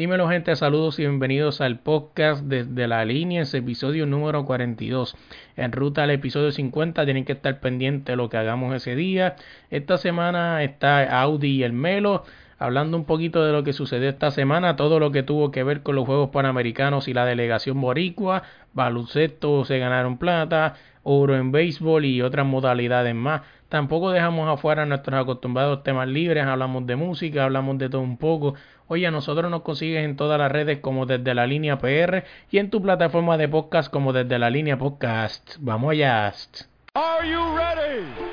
Dímelo gente, saludos y bienvenidos al podcast desde la línea, ese episodio número 42. En ruta al episodio 50 tienen que estar pendientes de lo que hagamos ese día. Esta semana está Audi y el Melo hablando un poquito de lo que sucedió esta semana, todo lo que tuvo que ver con los Juegos Panamericanos y la delegación boricua, baloncesto se ganaron plata, oro en béisbol y otras modalidades más. Tampoco dejamos afuera nuestros acostumbrados temas libres, hablamos de música, hablamos de todo un poco. Oye, a nosotros nos consigues en todas las redes como desde la línea PR y en tu plataforma de podcast como desde la línea podcast. Vamos allá. Are?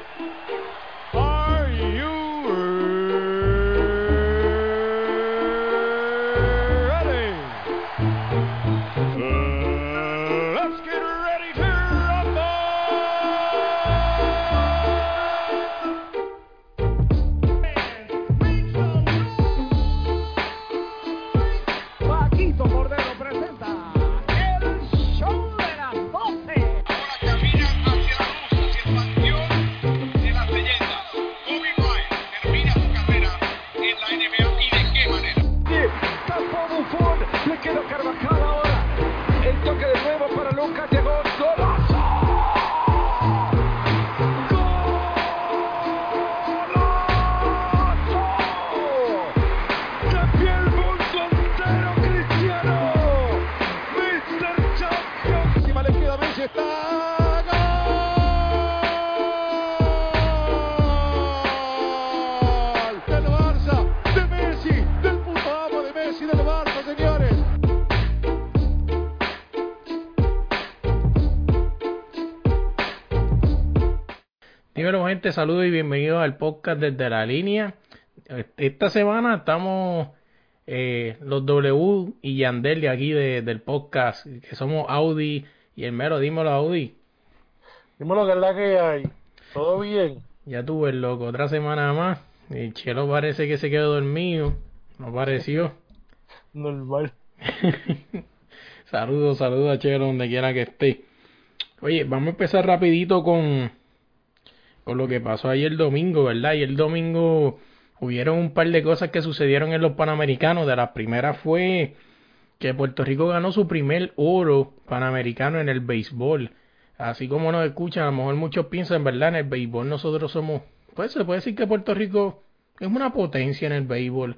Gente, saludos y bienvenidos al podcast desde la línea. Esta semana estamos eh, los W y Yandel de aquí del podcast, que somos Audi y el mero, dímelo Audi. Dímelo que es la que hay. ¿Todo bien? Ya tuve el loco, otra semana más. El chelo parece que se quedó dormido. No pareció. Normal. saludos, saludos a Chelo donde quiera que esté. Oye, vamos a empezar rapidito con con lo que pasó ayer domingo, ¿verdad? Y el domingo hubieron un par de cosas que sucedieron en los Panamericanos. De las primeras fue que Puerto Rico ganó su primer oro panamericano en el béisbol. Así como nos escuchan, a lo mejor muchos piensan, ¿verdad? En el béisbol nosotros somos, pues se puede decir que Puerto Rico es una potencia en el béisbol.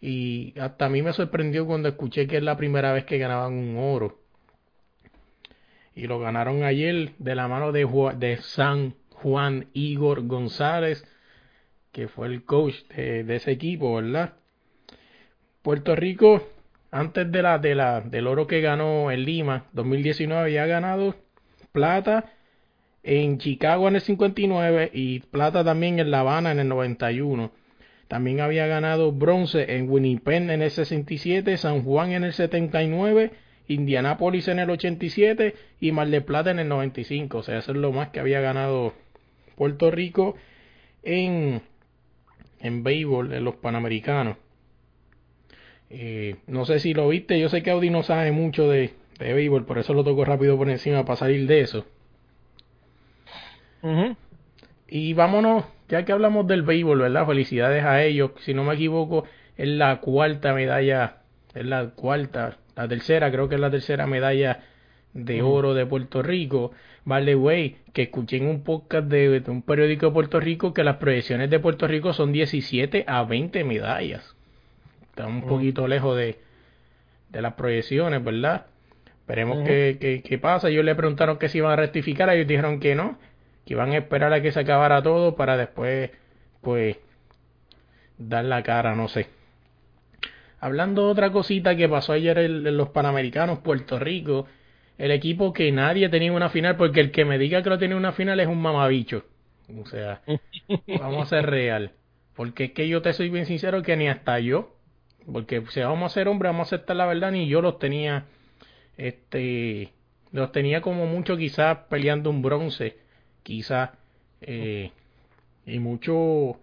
Y hasta a mí me sorprendió cuando escuché que es la primera vez que ganaban un oro. Y lo ganaron ayer de la mano de, de San Juan Igor González, que fue el coach de, ese equipo, ¿verdad? Puerto Rico, antes de la, de la, del oro que ganó en Lima, 2019, había ganado plata en Chicago en el 59 y plata también en La Habana en el 91. También había ganado bronce en Winnipeg en el 67, San Juan en el 79, Indianápolis en el 87 y Mar de Plata en el 95. O sea, eso es lo más que había ganado Puerto Rico en, en béisbol, en los Panamericanos. Eh, no sé si lo viste, yo sé que Audi no sabe mucho de, de béisbol, por eso lo toco rápido por encima para salir de eso. Y vámonos, ya que hablamos del béisbol, ¿verdad? Felicidades a ellos. Si no me equivoco, es la cuarta medalla, es la cuarta, la tercera, creo que es la tercera medalla de oro de Puerto Rico. Vale, güey, que escuché en un podcast de, un periódico de Puerto Rico que las proyecciones de Puerto Rico son 17 a 20 medallas. Está un poquito lejos de, de las proyecciones, ¿verdad? Esperemos que, que, pasa. Ellos le preguntaron que si iban a rectificar, ellos dijeron que no, que iban a esperar a que se acabara todo para después, pues, dar la cara, no sé. Hablando de otra cosita que pasó ayer en los Panamericanos, Puerto Rico el equipo que nadie tenía una final, porque el que me diga que lo tiene una final es un mamabicho. O sea, vamos a ser real. Porque es que yo te soy bien sincero que ni hasta yo, porque si vamos a ser hombre, vamos a aceptar la verdad, ni yo los tenía, este, los tenía como mucho quizás peleando un bronce, quizás, eh, y mucho,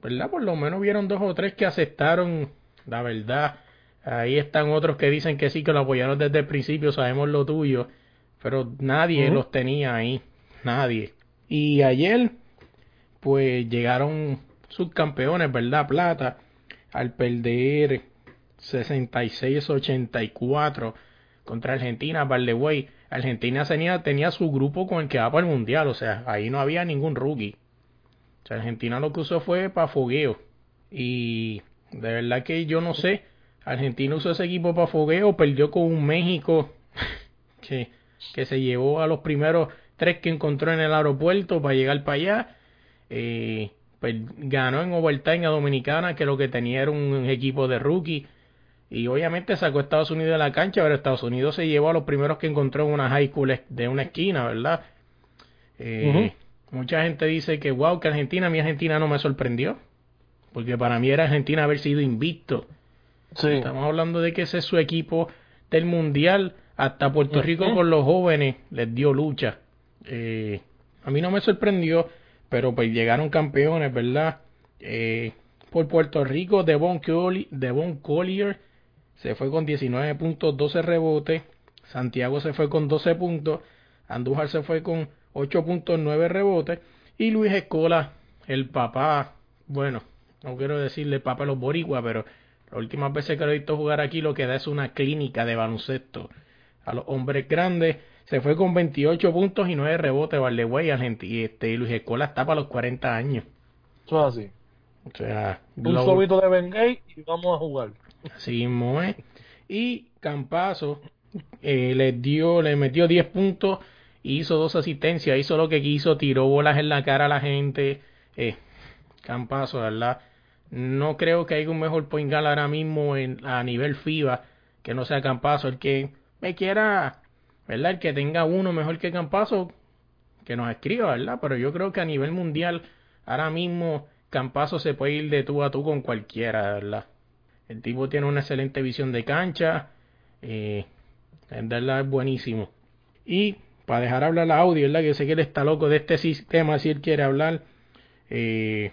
¿verdad? Por lo menos vieron dos o tres que aceptaron la verdad Ahí están otros que dicen que sí, que lo apoyaron desde el principio, sabemos lo tuyo, pero nadie los tenía ahí, nadie. Y ayer, pues llegaron subcampeones, ¿verdad? Plata, al perder 66-84 contra Argentina, by the way. Argentina tenía, tenía su grupo con el que va para el Mundial, o sea, ahí no había ningún rookie. O sea, Argentina lo que usó fue para fogueo. Y de verdad que yo no sé, Argentina usó ese equipo para fogueo, perdió con un México que, que se llevó a los primeros tres que encontró en el aeropuerto para llegar para allá. Eh, pues ganó en overtime a Dominicana, que lo que tenía era un equipo de rookie. Y obviamente sacó a Estados Unidos de la cancha, pero Estados Unidos se llevó a los primeros que encontró en una high school de una esquina, ¿verdad? Eh, Mucha gente dice que, wow, que Argentina, mi Argentina no me sorprendió. Porque para mí era Argentina haber sido invicto. Sí. Estamos hablando de que ese es su equipo del Mundial. Hasta Puerto Rico con los jóvenes les dio lucha. Eh, a mí no me sorprendió, pero pues llegaron campeones, ¿verdad? Eh, por Puerto Rico, Devon Collier, Devon Collier se fue con 19 puntos, 12 rebotes. Santiago se fue con 12 puntos. Andújar se fue con 8.9 rebotes. Y Luis Escola, el papá, bueno, no quiero decirle papá a los boricuas, pero las últimas veces que lo he visto jugar aquí lo que da es una clínica de baloncesto. A los hombres grandes se fue con 28 puntos y 9 rebotes, gente Y este Luis Escola está para los 40 años. Eso es así. O sea, Un sobito de Bengay y vamos a jugar. Así mismo es. Y Campazo eh, le dio, le metió 10 puntos, hizo dos asistencias, hizo lo que quiso, tiró bolas en la cara a la gente. Eh, Campazo, ¿verdad? No creo que haya un mejor point guard ahora mismo en, a nivel FIBA que no sea Campazo. El que me quiera, ¿verdad? El que tenga uno mejor que Campazo, que nos escriba, ¿verdad? Pero yo creo que a nivel mundial, ahora mismo Campazo se puede ir de tú a tú con cualquiera, ¿verdad? El tipo tiene una excelente visión de cancha. Eh, en verdad es buenísimo. Y para dejar hablar la audio, ¿verdad? Que sé que él está loco de este sistema si él quiere hablar. Eh,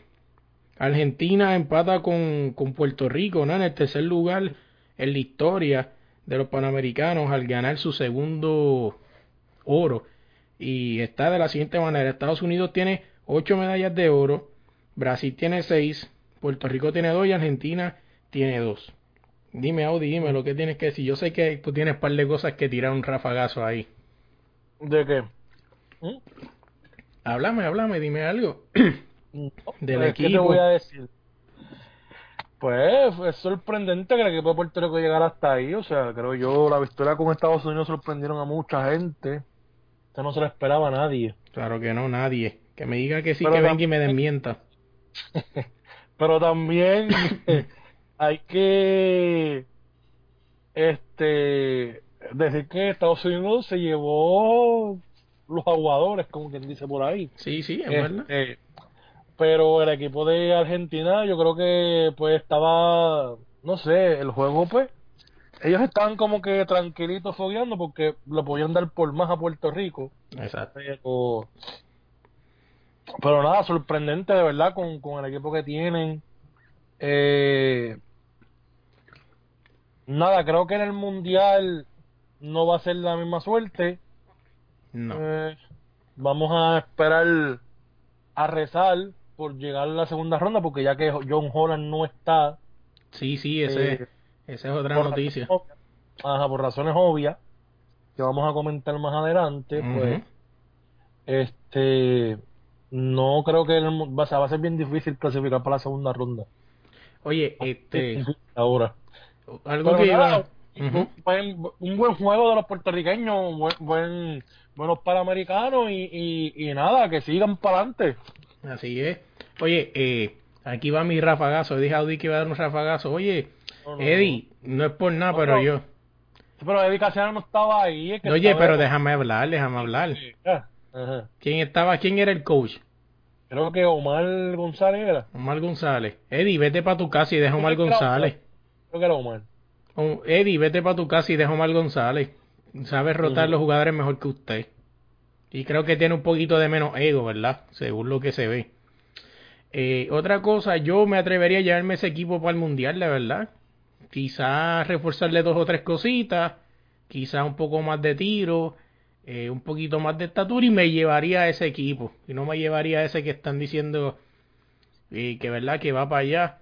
Argentina empata con, con Puerto Rico, ¿no? En el tercer lugar en la historia de los Panamericanos al ganar su segundo oro. Y está de la siguiente manera. Estados Unidos tiene ocho medallas de oro, Brasil tiene seis, Puerto Rico tiene dos y Argentina tiene dos. Dime, Audi, dime lo que tienes que decir. Yo sé que tú tienes un par de cosas que tirar un rafagazo ahí. ¿De qué? ¿Mm? Háblame, háblame, dime algo. Del equipo. ¿Qué te voy a decir? Pues es sorprendente que el equipo de Puerto Rico llegara hasta ahí. O sea, creo yo, la victoria con Estados Unidos sorprendieron a mucha gente. Esto no se lo esperaba a nadie. Claro que no, nadie. Que me diga que sí, que venga y me desmienta. Pero también hay que este decir que Estados Unidos se llevó los aguadores, como quien dice por ahí. Sí, sí, es verdad. Este, pero el equipo de Argentina yo creo que pues estaba, no sé, el juego pues, ellos estaban como que tranquilitos fogueando porque lo podían dar por más a Puerto Rico. Exacto. Pero, nada, sorprendente de verdad con, con el equipo que tienen. Eh, nada, creo que en el Mundial no va a ser la misma suerte. No. Eh, vamos a esperar a rezar por llegar a la segunda ronda, porque ya que John Holland no está. Sí, sí, ese, eh, esa es otra noticia. ajá, por razones obvias, que vamos a comentar más adelante, pues. Este. No creo que va, a ser bien difícil clasificar para la segunda ronda. Oye, este. Ahora. Algo que iba un, buen, juego de los puertorriqueños, buen, buenos panamericanos y, y, nada, que sigan para adelante. Así es. Oye, eh, aquí va mi rafagazo. Dije a Audi que iba a dar un rafagazo. Oye, Eddie, no. es por nada, pero yo. Pero Eddie Casiano no estaba ahí. Oye, pero déjame hablar, déjame hablar. ¿Quién estaba? ¿Quién era el coach? Creo que Omar González era. Omar González. Eddie, vete para tu casa y deja Omar González. Creo que era Omar. Eddie, vete para tu casa y deja Omar González. Sabe rotar los jugadores mejor que usted. Y creo que tiene un poquito de menos ego, ¿verdad? Según lo que se ve. Eh, otra cosa, yo me atrevería a llevarme ese equipo para el mundial, la verdad. Quizás reforzarle dos o tres cositas. Quizás un poco más de tiro. Eh, un poquito más de estatura y me llevaría a ese equipo. Y no me llevaría a ese que están diciendo eh, que, ¿verdad? Que va para allá.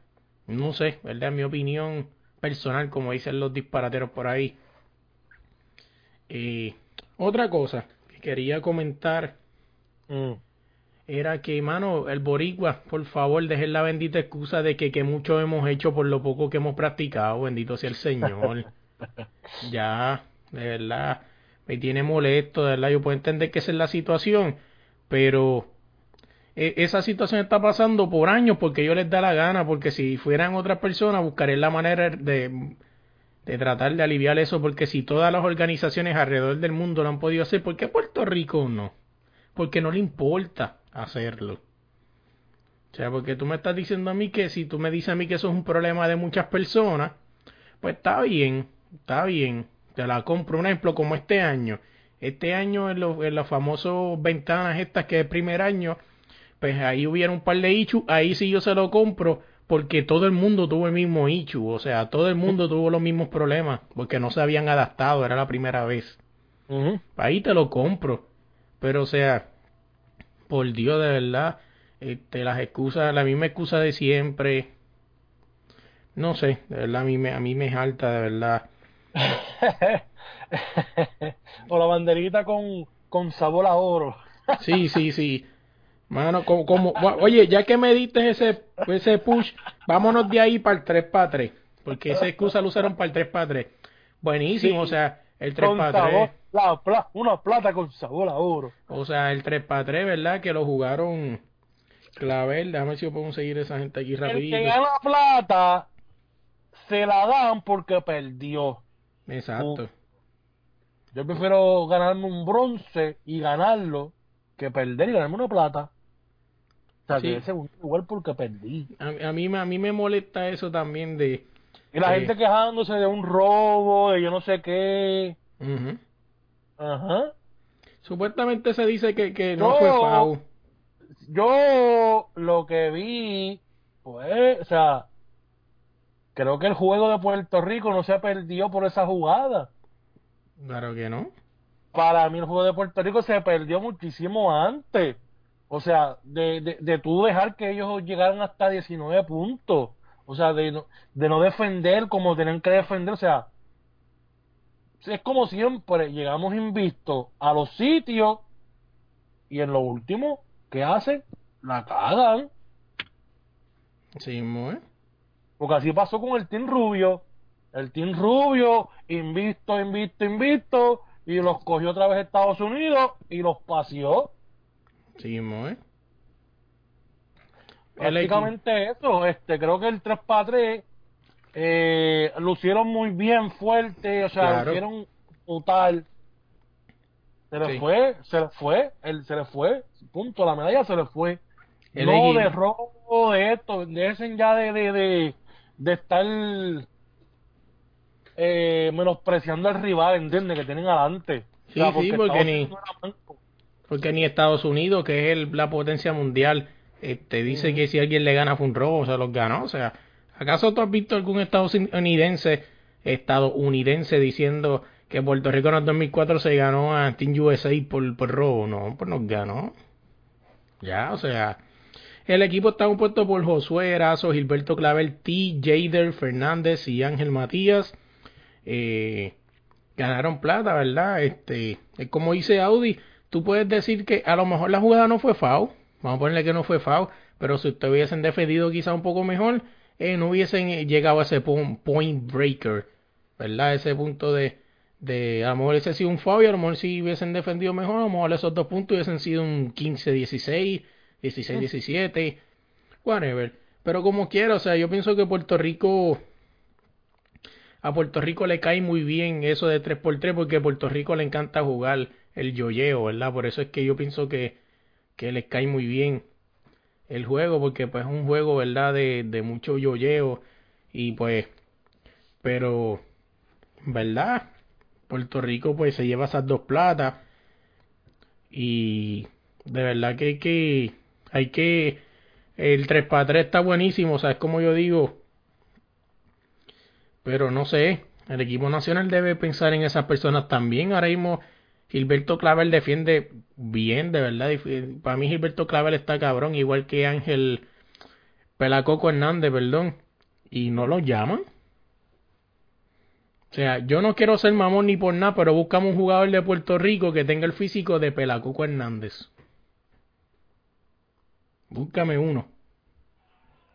No sé, ¿verdad? Mi opinión personal, como dicen los disparateros por ahí. Otra cosa que quería comentar Mm. Era que, mano, el boricua, por favor, dejen la bendita excusa de que, que mucho hemos hecho por lo poco que hemos practicado, bendito sea el Señor. ya, de verdad, me tiene molesto, de verdad, yo puedo entender que esa es la situación, pero e- esa situación está pasando por años porque yo les da la gana, porque si fueran otras personas buscaré la manera de, de tratar de aliviar eso, porque si todas las organizaciones alrededor del mundo lo han podido hacer, ¿por qué Puerto Rico no? Porque no le importa hacerlo. O sea, porque tú me estás diciendo a mí que si tú me dices a mí que eso es un problema de muchas personas, pues está bien, está bien. Te la compro. Un ejemplo como este año. Este año en los, en los famosos ventanas estas que es primer año, pues ahí hubiera un par de ichu, ahí sí yo se lo compro porque todo el mundo tuvo el mismo ichu, o sea, todo el mundo tuvo los mismos problemas porque no se habían adaptado, era la primera vez. Ahí te lo compro. Pero o sea, por Dios, de verdad, este, las excusas, la misma excusa de siempre. No sé, de verdad a mí me, a mí me jalta, de verdad. o la banderita con, con sabor a oro. Sí, sí, sí. Mano, como, como, oye, ya que me diste ese, ese push, vámonos de ahí para el 3 para 3. Porque esa excusa lo usaron para el 3 para 3. Buenísimo, Sí, o sea, el 3 Con para sabor, 3. La pla- una plata con sabor a oro. O sea, el 3 para 3, ¿verdad? Que lo jugaron Clavel. Déjame ver si yo puedo conseguir esa gente aquí El rapidito. que gana plata se la dan porque perdió. Exacto. Yo prefiero ganarme un bronce y ganarlo que perder y ganarme una plata. O sea, Sí. que segundo lugar porque perdí. A, a mí, me- a mí me molesta eso también de... Y la gente quejándose de un robo, de yo no sé qué. Ajá. Supuestamente se dice que, que no fue FAU. Yo lo que vi, pues, o sea, creo que el juego de Puerto Rico no se perdió por esa jugada. Claro que no. Para mí el juego de Puerto Rico se perdió muchísimo antes. O sea, de, de, de tú dejar que ellos llegaran hasta 19 puntos. O sea, de no, de no defender como tenían que defender. O sea, es como siempre, llegamos invictos a los sitios y en lo último, ¿qué hacen? La cagan. Sí, muy. Porque así pasó con el Team Rubio. El Team Rubio, invicto, invicto, invicto, y los cogió otra vez Estados Unidos y los paseó. Sí, muy. Prácticamente eso. Este, creo que el 3 para 3 eh, lucieron muy bien fuerte, o sea, Claro. lucieron total. Se le Sí. fue, se le fue, el, se le fue, punto, la medalla se le fue. El no de robo, de esto, dejen ya de, de, de, de estar eh, menospreciando al rival, ¿entiendes? Que tienen adelante. Sí, sí, porque ni-. Porque ni Estados Unidos, que es el- la potencia mundial, este, dice que si alguien le gana fue un robo, se los ganó. O sea, ¿acaso tú has visto algún estadounidense, estadounidense diciendo que Puerto Rico en el 2004 se ganó a Team USA por, por robo? No, pues nos ganó. Ya, o sea, el equipo está compuesto por Josué Erazo, Gilberto Clavel, T. Jader Fernández y Ángel Matías. Eh, ganaron plata, ¿verdad? Este, es como dice Audi, tú puedes decir que a lo mejor la jugada no fue FAU, vamos a ponerle que no fue FAU, pero si ustedes hubiesen defendido quizá un poco mejor, eh, no hubiesen eh, llegado a ese point breaker, ¿verdad? Ese punto de, de a lo mejor ese ha sido un y a lo mejor si hubiesen defendido mejor, a lo mejor esos dos puntos hubiesen sido un 15-16, 16-17, whatever. Pero como quiera, o sea, yo pienso que Puerto Rico a Puerto Rico le cae muy bien eso de 3x3 porque a Puerto Rico le encanta jugar el yoyeo, ¿verdad? Por eso es que yo pienso que, que les cae muy bien el juego porque pues es un juego, ¿verdad? De, de mucho yoyeo y pues, pero, ¿verdad? Puerto Rico pues se lleva esas dos platas y de verdad que hay que, hay que, el 3x3 está buenísimo, o sea, es como yo digo, pero no sé, el equipo nacional debe pensar en esas personas también. Ahora mismo Gilberto Clavel defiende bien, de verdad. Para mí Gilberto Clavel está cabrón, igual que Ángel Pelacoco Hernández, perdón. Y no lo llaman. O sea, yo no quiero ser mamón ni por nada, pero buscamos un jugador de Puerto Rico que tenga el físico de Pelacuco Hernández. Búscame uno.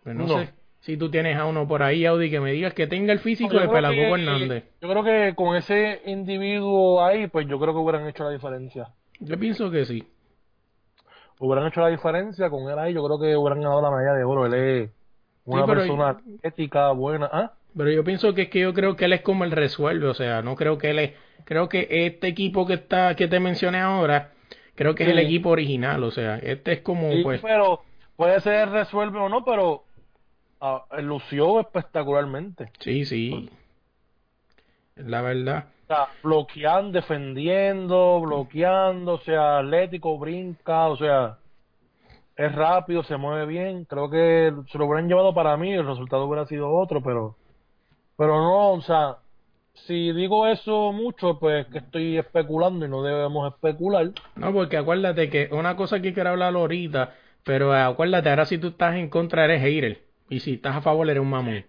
Pues no, sé si tú tienes a uno por ahí, Audi, que me digas que tenga el físico de que- Hernández. Yo creo que con ese individuo ahí, pues yo creo que hubieran hecho la diferencia. Yo pienso que sí. Hubieran hecho la diferencia con él ahí, yo creo que hubieran ganado la medalla de oro. Él es una persona ética, buena. ¿Ah? Pero yo pienso que es que yo creo que él es como el resuelve, o sea, no creo que él es, creo que este equipo que está, que te mencioné ahora, creo que es el equipo original, o sea, este es como Sí, pues, pero puede ser resuelve o no, pero ah, lució espectacularmente. sí, sí, la verdad. O sea, bloqueando, defendiendo, bloqueando, o sea, atlético, brinca, o sea, es rápido, se mueve bien. Creo que se lo hubieran llevado para mí, el resultado hubiera sido otro, pero, pero no, o sea, si digo eso mucho, pues que estoy especulando y no debemos especular. No, porque acuérdate que una cosa que quiero hablar ahorita, pero acuérdate, ahora si tú estás en contra eres hater, y si estás a favor eres un mamón.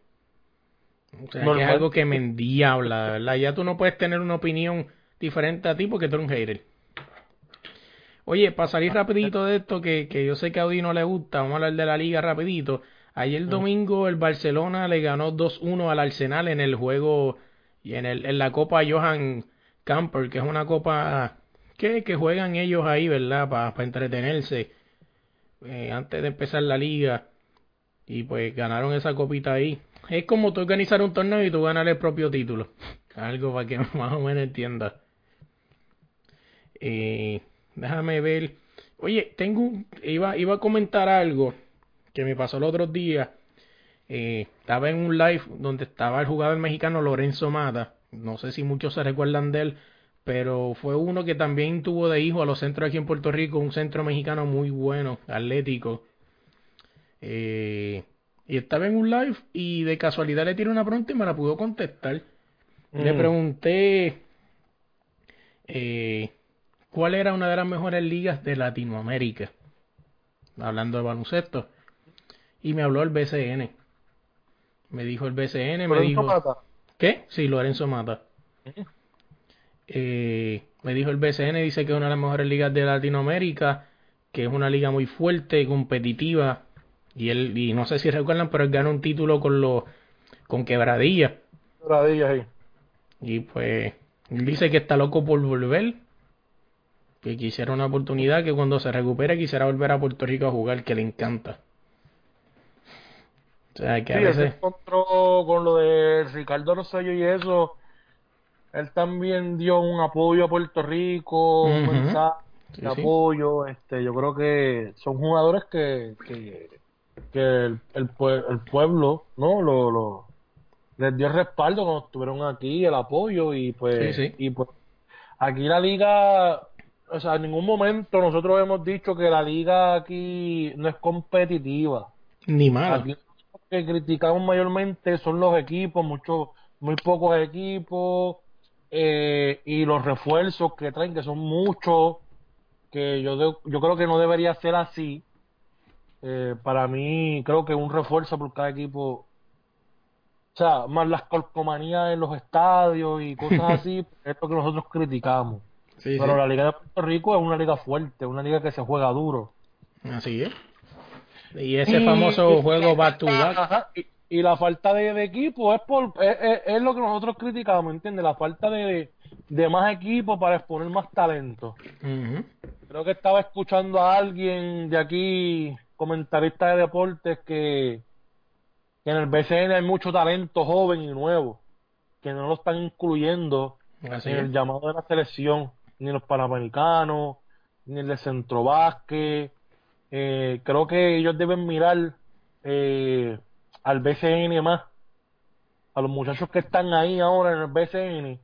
O sea, que es algo que me endiabla, ¿verdad? Ya tú no puedes tener una opinión diferente a ti porque tú eres un hater. Oye, para salir rapidito de esto, que, que yo sé que a Audi no le gusta, vamos a hablar de la liga rapidito. Ayer domingo el Barcelona le ganó 2-1 al Arsenal en el juego y en, el, en la Copa Johan Camper, que es una copa que, que juegan ellos ahí, ¿verdad? Para entretenerse eh, antes de empezar la liga. Y pues ganaron esa copita ahí. Es como tú organizar un torneo y tú ganar el propio título. Algo para que más o menos entiendas. Eh, déjame ver. Oye, tengo iba, iba a comentar algo que me pasó el otro día. Eh, estaba en un live donde estaba el jugador mexicano Lorenzo Mata. No sé si muchos se recuerdan de él, pero fue uno que también tuvo de hijo a los centros aquí en Puerto Rico, un centro mexicano muy bueno, atlético. Eh, y estaba en un live y de casualidad le tiré una pregunta y me la pudo contestar. Le Mm. pregunté eh, cuál era una de las mejores ligas de Latinoamérica, hablando de baloncesto. Y me habló el BCN. Me dijo el BCN, me dijo... Mata. ¿Qué? Sí, Lorenzo Mata. Eh, me dijo el BCN, dice que es una de las mejores ligas de Latinoamérica, que es una liga muy fuerte, competitiva. Y él, y no sé si recuerdan, pero él ganó un título con los con Quebradilla. Radillas ahí. Y pues, él dice que está loco por volver. Que quisiera una oportunidad, que cuando se recupere quisiera volver a Puerto Rico a jugar, que le encanta. O sea, que a Sí, se veces... encontró con lo de Ricardo Rosselló y eso. Él también dio un apoyo a Puerto Rico, un mensaje Sí, de sí. apoyo. Este, yo creo que son jugadores que, que, que el, el, pue- el pueblo, ¿no? Lo, lo, les dio el respaldo cuando estuvieron aquí, el apoyo y pues, Sí, sí. y pues aquí la liga, o sea, en ningún momento nosotros hemos dicho que la liga aquí no es competitiva. Ni malo. Aquí lo que criticamos mayormente son los equipos, muchos, muy pocos equipos, eh, y los refuerzos que traen, que son muchos, que yo, de- yo creo que no debería ser así. Eh, para mí, creo que un refuerzo por cada equipo, o sea, más las colcomanías en los estadios y cosas así, es lo que nosotros criticamos. Sí, Pero sí. la Liga de Puerto Rico es una liga fuerte, una liga que se juega duro. Así es. Y ese Y- famoso y- juego back to back. Y, y la falta de, de equipo es por es, es- es lo que nosotros criticamos, ¿entiendes? La falta de, de más equipo para exponer más talento. Creo que estaba escuchando a alguien de aquí, comentarista de deportes, que, que en el BCN hay mucho talento joven y nuevo, que no lo están incluyendo Así en es. el llamado de la selección, ni los panamericanos, ni el de centro básquet. Eh, creo que ellos deben mirar eh, al BCN más, a los muchachos que están ahí ahora en el BCN.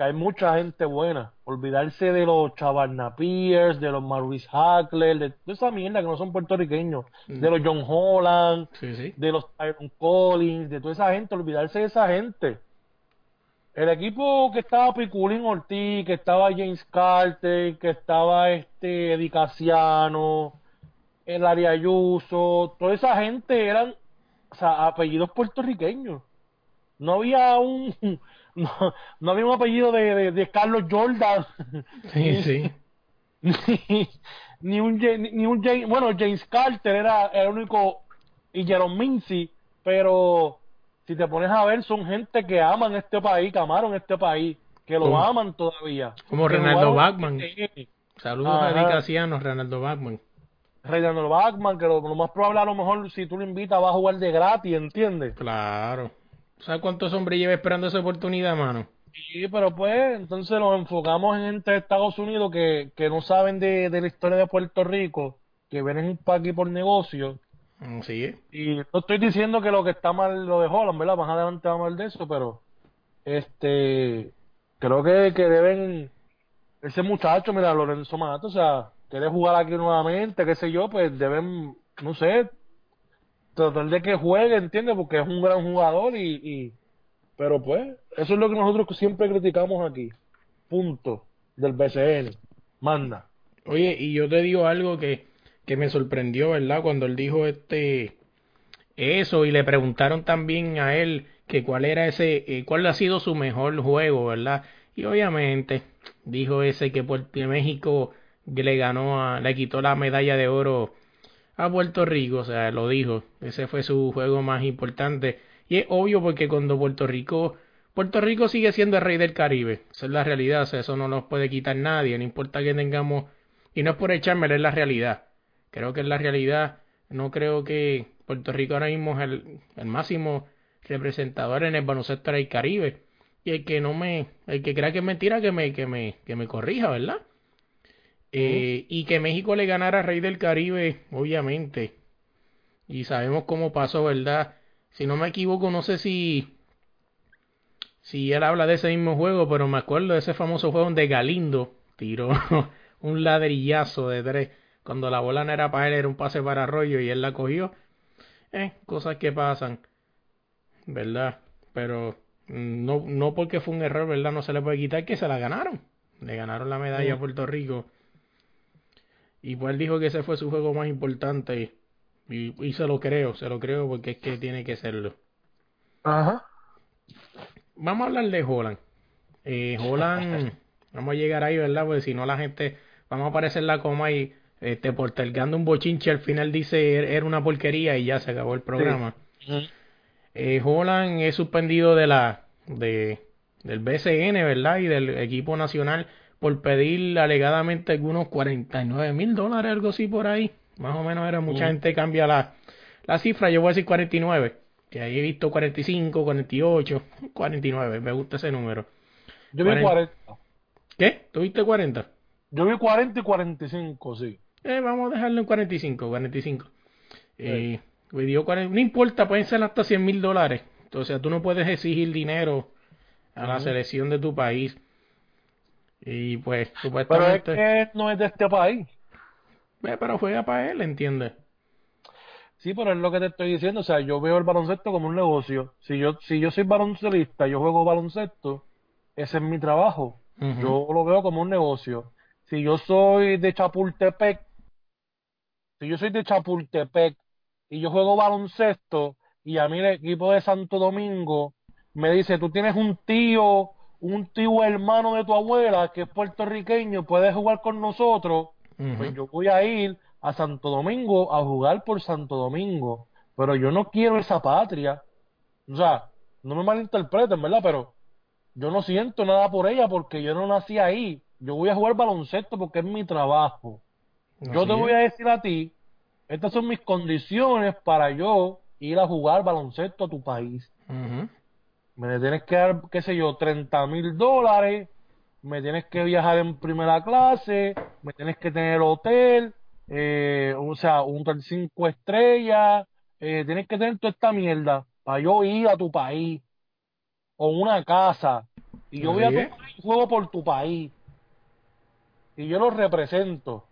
Que hay mucha gente buena. Olvidarse de los Chavarna Pierce, de los Maurice Hackler, de toda esa mierda que no son puertorriqueños, de los John Holland, Sí, sí. de los Tyron Collins, de toda esa gente, olvidarse de esa gente. El equipo que estaba Piculín Ortiz, que estaba James Carter, que estaba este Eddie Casiano, el Ari Ayuso, toda esa gente eran o sea, apellidos puertorriqueños. no había un no, no había un apellido de, de, de Carlos Jordan Sí, sí. ni, ni un ni un James, bueno James Carter era, era el único y Jerome Mincy pero si te pones a ver son gente que aman este país que amaron este país que lo aman todavía como Renaldo Bachman. Saludos a Ajá. Eddie Casiano, Ronaldo Bachman. Renaldo Bachman que lo, lo más probable a lo mejor si tú lo invitas va a jugar de gratis ¿entiendes? Claro. ¿Sabes cuántos hombres lleva esperando esa oportunidad, mano? Sí, pero pues entonces nos enfocamos en gente de Estados Unidos que, que no saben de, de la historia de Puerto Rico, que vienen para aquí por negocio. Es. Y no estoy diciendo que lo que está mal lo de Holland, ¿verdad? Más adelante vamos a hablar de eso, pero este creo que, que deben ese muchacho, mira, Lorenzo Mato, o sea, quiere jugar aquí nuevamente, qué sé yo, pues deben, no sé, tratar de que juegue, ¿entiendes? Porque es un gran jugador y, y pero pues, eso es lo que nosotros siempre criticamos aquí. Punto del BCN. Manda. Oye, y yo te digo algo que, que me sorprendió, ¿verdad? Cuando él dijo este eso y le preguntaron también a él que cuál era ese, eh, cuál ha sido su mejor juego, ¿verdad? Y obviamente dijo ese que Puerto México le ganó a, le quitó la medalla de oro a Puerto Rico, o sea, lo dijo, ese fue su juego más importante. Y es obvio porque cuando Puerto Rico, Puerto Rico sigue siendo el rey del Caribe, esa es la realidad, o sea, eso no nos puede quitar nadie, no importa que tengamos, y no es por echarme, es la realidad. Creo que es la realidad, no creo que Puerto Rico ahora mismo es el, máximo representador en el baloncesto del Caribe. Y el que no me, el que crea que es mentira, que me, que me, que me corrija, ¿verdad? Eh, y que México le ganara a Rey del Caribe, obviamente. Y sabemos cómo pasó, ¿verdad? Si no me equivoco, no sé si si él habla de ese mismo juego, pero me acuerdo de ese famoso juego donde Galindo tiró un ladrillazo de tres. Cuando la bola no era para él, era un pase para Arroyo y él la cogió. Eh, cosas que pasan, ¿verdad? Pero no, no porque fue un error, ¿verdad? No se le puede quitar que se la ganaron. Le ganaron la medalla a. Puerto Rico. Y pues él dijo que ese fue su juego más importante. Y, y se lo creo, se lo creo porque es que tiene que serlo. Ajá. Vamos a hablar de Holland. Eh, Holland, vamos a llegar ahí, ¿verdad? Porque si no la gente, vamos a aparecer la coma y este, portelgando un bochinche al final dice "Er- era una porquería y ya se acabó el programa. Eh, Holland es suspendido de la de del BCN, ¿verdad? Y del equipo nacional por pedir alegadamente algunos 49 mil dólares, algo así por ahí. Más o menos era, mucha Mm. gente cambia la, la cifra, yo voy a decir 49, que ahí he visto 45, 48, 49, me gusta ese número. Yo vi 40. 40. ¿Qué? ¿Tuviste 40? Yo vi 40 y 45, sí. Eh, vamos a dejarlo en 45, 45. Eh, me dio 40 no importa, pueden ser hasta 100 mil dólares. Entonces, tú no puedes exigir dinero a la Ujú. selección de tu país. Y pues, Pero es supuestamente. que no es de este país. Eh, pero juega para él, ¿entiendes? Sí, pero es lo que te estoy diciendo. O sea, yo veo el baloncesto como un negocio. Si yo, si yo soy baloncelista, yo juego baloncesto, ese es mi trabajo. Yo lo veo como un negocio. Si yo soy de Chapultepec, si yo soy de Chapultepec y yo juego baloncesto y a mí el equipo de Santo Domingo me dice, tú tienes un tío, un tío hermano de tu abuela que es puertorriqueño, puedes jugar con nosotros, pues yo voy a ir a Santo Domingo a jugar por Santo Domingo, pero yo no quiero esa patria. O sea, no me malinterpreten, ¿verdad? Pero yo no siento nada por ella porque yo no nací ahí. Yo voy a jugar baloncesto porque es mi trabajo. Yo te voy a decir a ti, estas son mis condiciones para yo ir a jugar baloncesto a tu país. Me tienes que dar, qué sé yo, 30 mil dólares, me tienes que viajar en primera clase, me tienes que tener hotel, eh, o sea, un hotel cinco estrellas, eh, tienes que tener toda esta mierda para yo ir a tu país, o una casa, y yo voy a es. país, juego por tu país, y yo lo represento.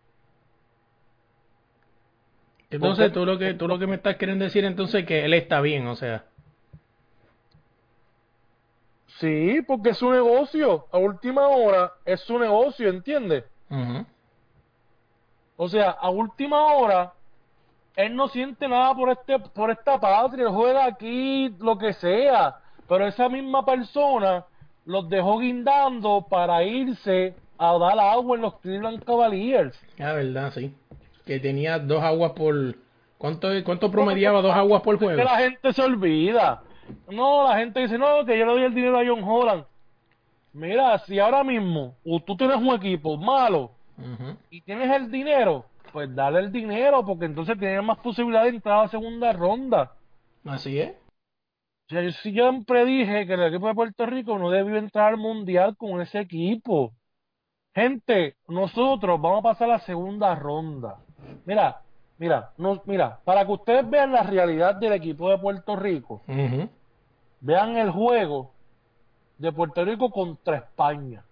Entonces, Porque- tú lo que tú lo que me estás queriendo decir entonces que él está bien, o sea. Sí, porque es su negocio, a última hora es su negocio, ¿entiendes? Ujú. O sea, a última hora, él no siente nada por este, por esta patria, él juega aquí, lo que sea. pero esa misma persona los dejó guindando para irse a dar agua en los Cleveland Cavaliers. La verdad, sí. Que tenía dos aguas por... ¿Cuánto, cuánto promediaba dos aguas por juego? Que la gente se olvida. No, la gente dice, no, que yo le doy el dinero a John Holland. Mira, si ahora mismo tú tienes un equipo malo y tienes el dinero, pues dale el dinero, porque entonces tienes más posibilidad de entrar a la segunda ronda. Así es. O sea, yo siempre dije que el equipo de Puerto Rico no debió entrar al mundial con ese equipo. Gente, nosotros vamos a pasar a la segunda ronda. Mira, mira, no, mira, para que ustedes vean la realidad del equipo de Puerto Rico, vean el juego de Puerto Rico contra España.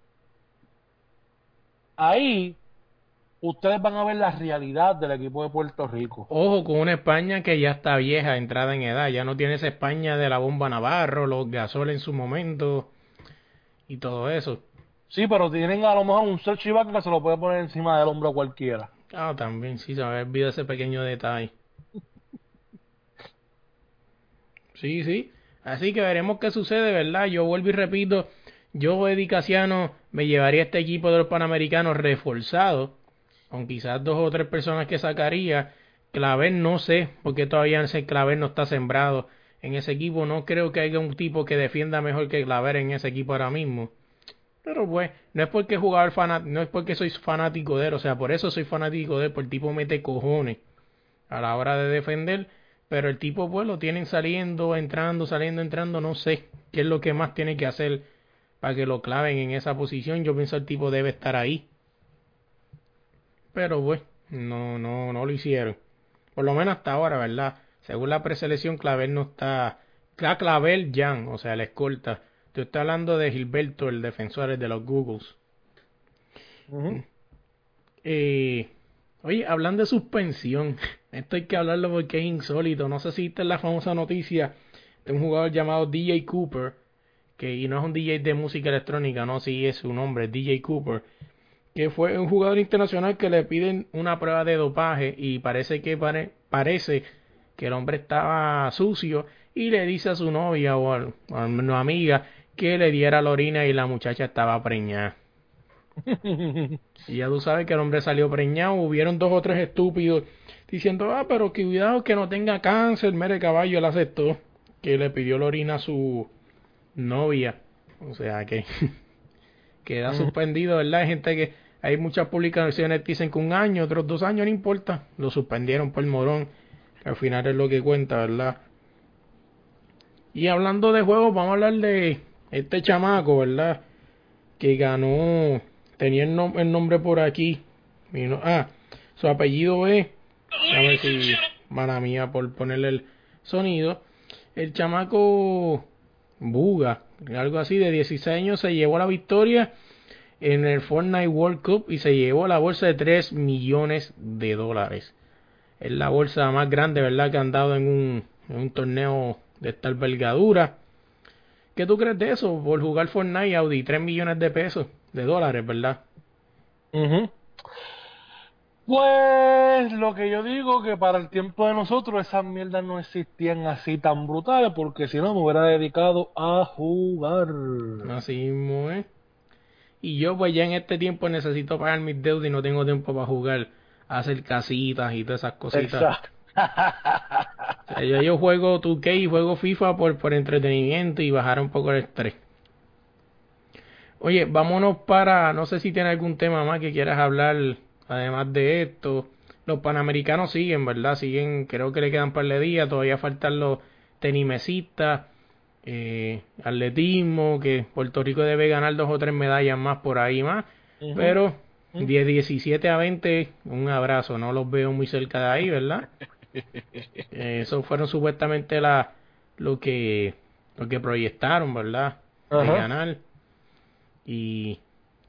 Ahí ustedes van a ver la realidad del equipo de Puerto Rico. Ojo, con una España que ya está vieja, entrada en edad, ya no tiene esa España de la bomba Navarro, los Gasol en su momento y todo eso. Sí, pero tienen a lo mejor un Sergio Ibaka que se lo puede poner encima del hombro a cualquiera. Ah, también, sí, se me olvidado ese pequeño detalle. sí, sí. Así que veremos qué sucede, ¿verdad? Yo vuelvo y repito, yo, Eddie Casiano, me llevaría este equipo de los Panamericanos reforzado con quizás dos o tres personas que sacaría. Claver no sé, porque todavía ese Claver no está sembrado en ese equipo. No creo que haya un tipo que defienda mejor que Claver en ese equipo ahora mismo. Pero pues, no es porque jugador fanat no es porque soy fanático de él, o sea, por eso soy fanático de él, porque el tipo mete cojones a la hora de defender, pero el tipo pues lo tienen saliendo, entrando, saliendo, entrando, no sé qué es lo que más tiene que hacer para que lo claven en esa posición. Yo pienso el tipo debe estar ahí. Pero pues, no, no, no lo hicieron. Por lo menos hasta ahora, ¿verdad? Según la preselección, Clavel no está. Clavel Jan, o sea, la escolta. Tú estás hablando de Gilberto, el defensor de los Googles. eh, oye, hablando de suspensión, esto hay que hablarlo porque es insólito. No sé si es la famosa noticia de un jugador llamado DJ Cooper, que y no es un DJ de música electrónica, no, sí es su nombre, DJ Cooper que fue un jugador internacional que le piden una prueba de dopaje y parece que parece que el hombre estaba sucio y le dice a su novia o a, una amiga que le diera la orina y la muchacha estaba preñada. y ya tú sabes que el hombre salió preñado, hubieron dos o tres estúpidos diciendo, ah, pero cuidado que no tenga cáncer, mere caballo, él aceptó que le pidió la orina a su novia. O sea que queda suspendido, ¿verdad? Hay gente que hay muchas publicaciones que dicen que un año, otros dos años, no importa. Lo suspendieron por el morón. Que al final es lo que cuenta, ¿verdad? Y hablando de juegos, vamos a hablar de este chamaco, ¿verdad? Que ganó. Tenía el, nombre por aquí. ah, su apellido es. A ver si. Mala mía por ponerle el sonido. El chamaco Buga, algo así, de 16 años, se llevó la victoria en el Fortnite World Cup y se llevó la bolsa de 3 millones de dólares. Es la bolsa más grande, ¿verdad?, que han dado en un, torneo de esta envergadura. ¿Qué tú crees de eso? Por jugar Fortnite, Audi, 3 millones de pesos, de dólares, ¿verdad? Pues lo que yo digo que para el tiempo de nosotros esas mierdas no existían así tan brutales porque si no me hubiera dedicado a jugar. Así mismo, ¿eh? Y yo pues ya en este tiempo necesito pagar mis deudas y no tengo tiempo para jugar, hacer casitas y todas esas cositas. yo, juego 2K y juego FIFA por, por entretenimiento y bajar un poco el estrés. Oye, vámonos para, no sé si tiene algún tema más que quieras hablar, además de esto. Los panamericanos siguen, ¿verdad? Siguen, creo que le quedan un par de días, todavía faltan los tenimesistas eh, atletismo, que Puerto Rico debe ganar dos o tres medallas más por ahí más, pero de 17 a 20, un abrazo, no los veo muy cerca de ahí, ¿verdad? eh, eso fueron supuestamente la, lo que lo que proyectaron, ¿verdad? De ganar. Y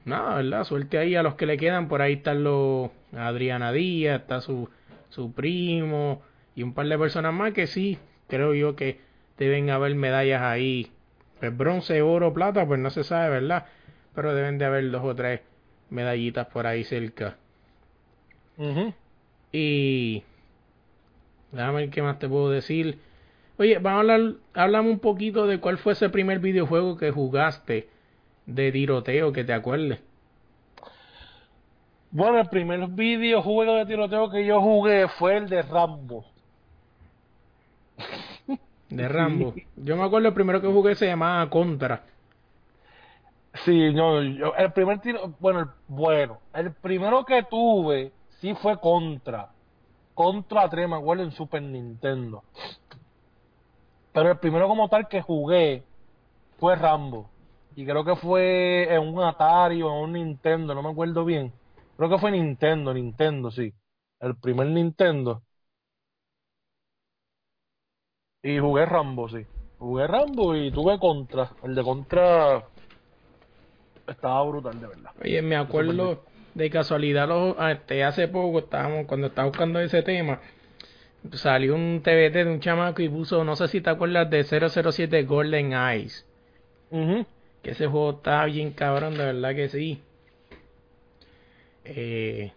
nada, ¿verdad? Suerte ahí a los que le quedan, por ahí están los Adriana Díaz, está su, su primo y un par de personas más que sí, creo yo que deben haber medallas ahí. Pues bronce, oro, plata, pues no se sabe, ¿verdad? Pero deben de haber dos o tres medallitas por ahí cerca. Y déjame ver qué más te puedo decir. Oye, vamos a hablar, háblame un poquito de cuál fue ese primer videojuego que jugaste de tiroteo, que te acuerdes. Bueno, el primer videojuego de tiroteo que yo jugué fue el de Rambo. De Rambo. Yo me acuerdo el primero que jugué se llamaba Contra. Sí, no, yo, el primer tiro, bueno, el, bueno, el primero que tuve sí fue Contra. Contra 3, me acuerdo, en Super Nintendo. Pero el primero como tal que jugué fue Rambo. Y creo que fue en un Atari o en un Nintendo, no me acuerdo bien. Creo que fue Nintendo, Nintendo, sí. El primer Nintendo. Y jugué Rambo, sí. Jugué Rambo y tuve Contra. El de Contra estaba brutal, de verdad. Oye, me acuerdo de casualidad, los, este, hace poco estábamos, cuando estaba buscando ese tema, salió un TBT de un chamaco y puso, no sé si te acuerdas de 007 Golden Eyes. Ujú. Que ese juego está bien cabrón, de verdad que sí. Eh,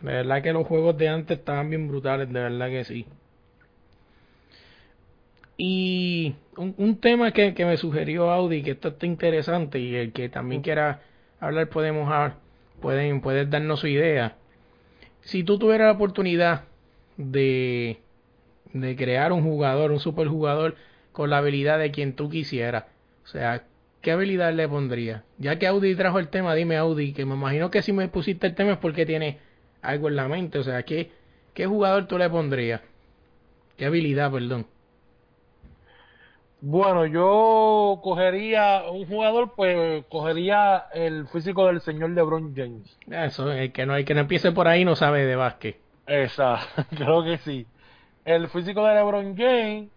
de verdad que los juegos de antes estaban bien brutales, de verdad que sí. Y un, un tema que, que me sugirió Audi, que esto está interesante y el que también quiera hablar podemos hablar, pueden, puedes darnos su idea. Si tú tuvieras la oportunidad de, de crear un jugador, un superjugador con la habilidad de quien tú quisieras, o sea, ¿qué habilidad le pondría? Ya que Audi trajo el tema, dime Audi, que me imagino que si me pusiste el tema es porque tiene algo en la mente, o sea, ¿qué, qué jugador tú le pondrías? ¿Qué habilidad, perdón? Bueno, yo cogería un jugador, pues cogería el físico del señor LeBron James. Eso, el que no, el que no empiece por ahí no sabe de básquet. Esa, creo que sí. El físico de LeBron James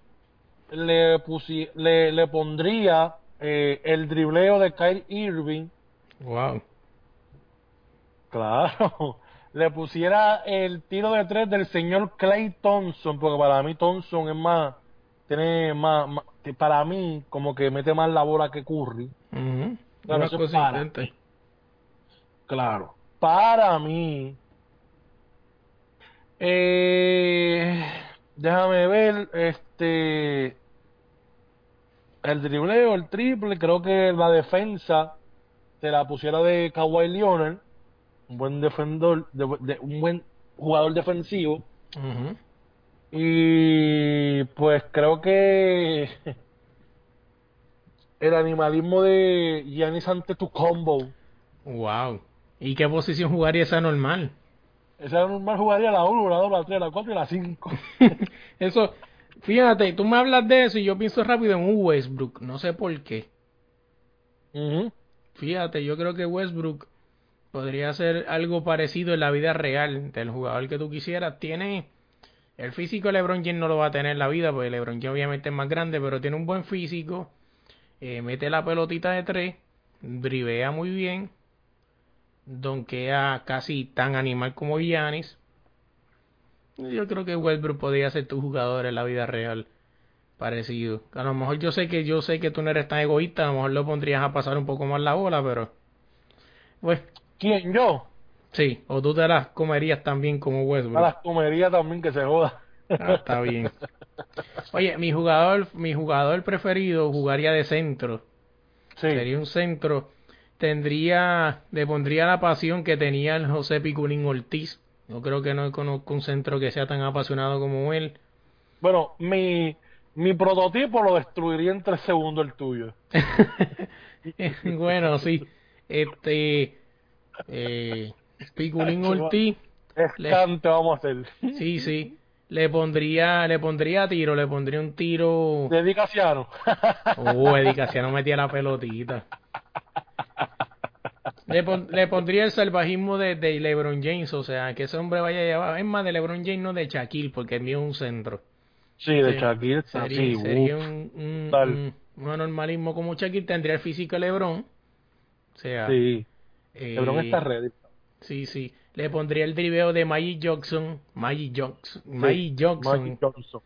le, pusi- le, le pondría eh, el dribleo de Kyle Irving. Wow. Claro. Le pusiera el tiro de tres del señor Clay Thompson, porque para mí Thompson es más, tiene más, más- que para mí como que mete más la bola que Curry. Ujú. Claro, Una eso es cosa para. intenta. Claro. Para mí. Eh, déjame ver, este. El dribleo, el triple, creo que la defensa se la pusiera de Kawhi Leonard, un buen defensor, de, de- un buen jugador defensivo. Y pues creo que el animalismo de Giannis Antetokounmpo Wow. ¿Y qué posición jugaría esa normal? Esa normal jugaría la 1, la 2, la 3, la 4 y la 5. Eso, fíjate, tú me hablas de eso y yo pienso rápido en un Westbrook, no sé por qué. Fíjate, yo creo que Westbrook podría ser algo parecido en la vida real del jugador que tú quisieras. Tiene el físico de LeBron James no lo va a tener en la vida, porque LeBron James obviamente es más grande, pero tiene un buen físico. eh, mete la pelotita de tres, drivea muy bien, donkea casi tan animal como Giannis. Yo creo que Westbrook podría ser tu jugador en la vida real parecido. A lo mejor yo sé que yo sé que tú no eres tan egoísta, a lo mejor lo pondrías a pasar un poco más la bola, pero pues ¿Quién? Yo. sí, o tú te las comerías también como A Westbrook. las comerías también que se joda. Ah, está bien. Oye, mi jugador, mi jugador preferido jugaría de centro. Sí. Sería un centro. Tendría, le pondría la pasión que tenía el José Piculín Ortiz. Yo creo que no conozco un centro que sea tan apasionado como él. Bueno, mi, mi prototipo lo destruiría en tres segundos el tuyo. bueno, sí. Este, eh, Piculín Ortiz, Le- Escante vamos a hacer. sí, sí. Le pondría, le pondría tiro, le pondría un tiro. De Casiano. Oh, Eddie Casiano metía la pelotita. Le, pon- le pondría el salvajismo de, de LeBron James, o sea, que ese hombre vaya a llevar. Es más, de LeBron James, no de Shaquille, porque el mío es un centro. Sí, de Sí. Shaquille. Sería, sí, sería uf. un, un, Tal. un- un anormalismo como Shaquille, tendría el físico de LeBron. O sea, Sí. eh, LeBron está ready. Sí, sí. Le pondría el driveo de Magic Johnson. Magic Johnson. Magic Johnson. Magic Johnson.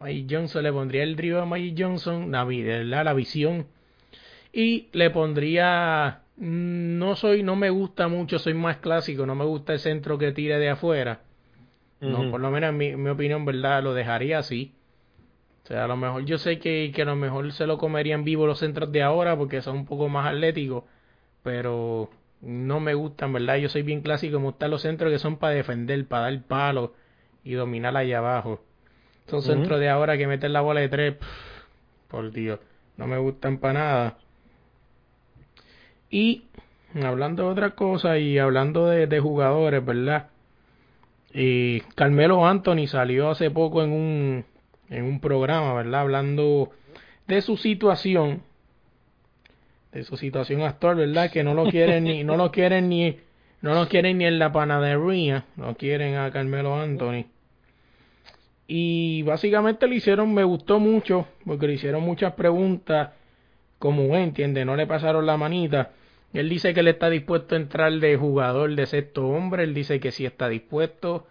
Magic Johnson. Le pondría el driveo de Magic Johnson. La, la, la visión. Y le pondría. Mm, No soy, no me gusta mucho, soy más clásico. No me gusta el centro que tire de afuera. No, por lo menos en mi, mi opinión, ¿verdad? Lo dejaría así. O sea, a lo mejor yo sé que, que a lo mejor se lo comerían vivo los centros de ahora porque son un poco más atléticos, pero no me gustan, ¿verdad? Yo soy bien clásico, me gustan los centros que son para defender, para dar palo y dominar allá abajo. Son centros de ahora que meten la bola de tres, por Dios, no me gustan para nada. Y hablando de otra cosa y hablando de, de jugadores, ¿verdad? Y Carmelo Anthony salió hace poco en un, en un programa, ¿verdad? Hablando de su situación, de su situación actual, ¿verdad? Que no lo quieren ni, no lo quieren ni, no lo quieren ni en la panadería, no quieren a Carmelo Anthony. Y básicamente le hicieron, me gustó mucho, porque le hicieron muchas preguntas, como entiende, no le pasaron la manita. Él dice que él está dispuesto a entrar de jugador de sexto hombre, él dice que sí está dispuesto.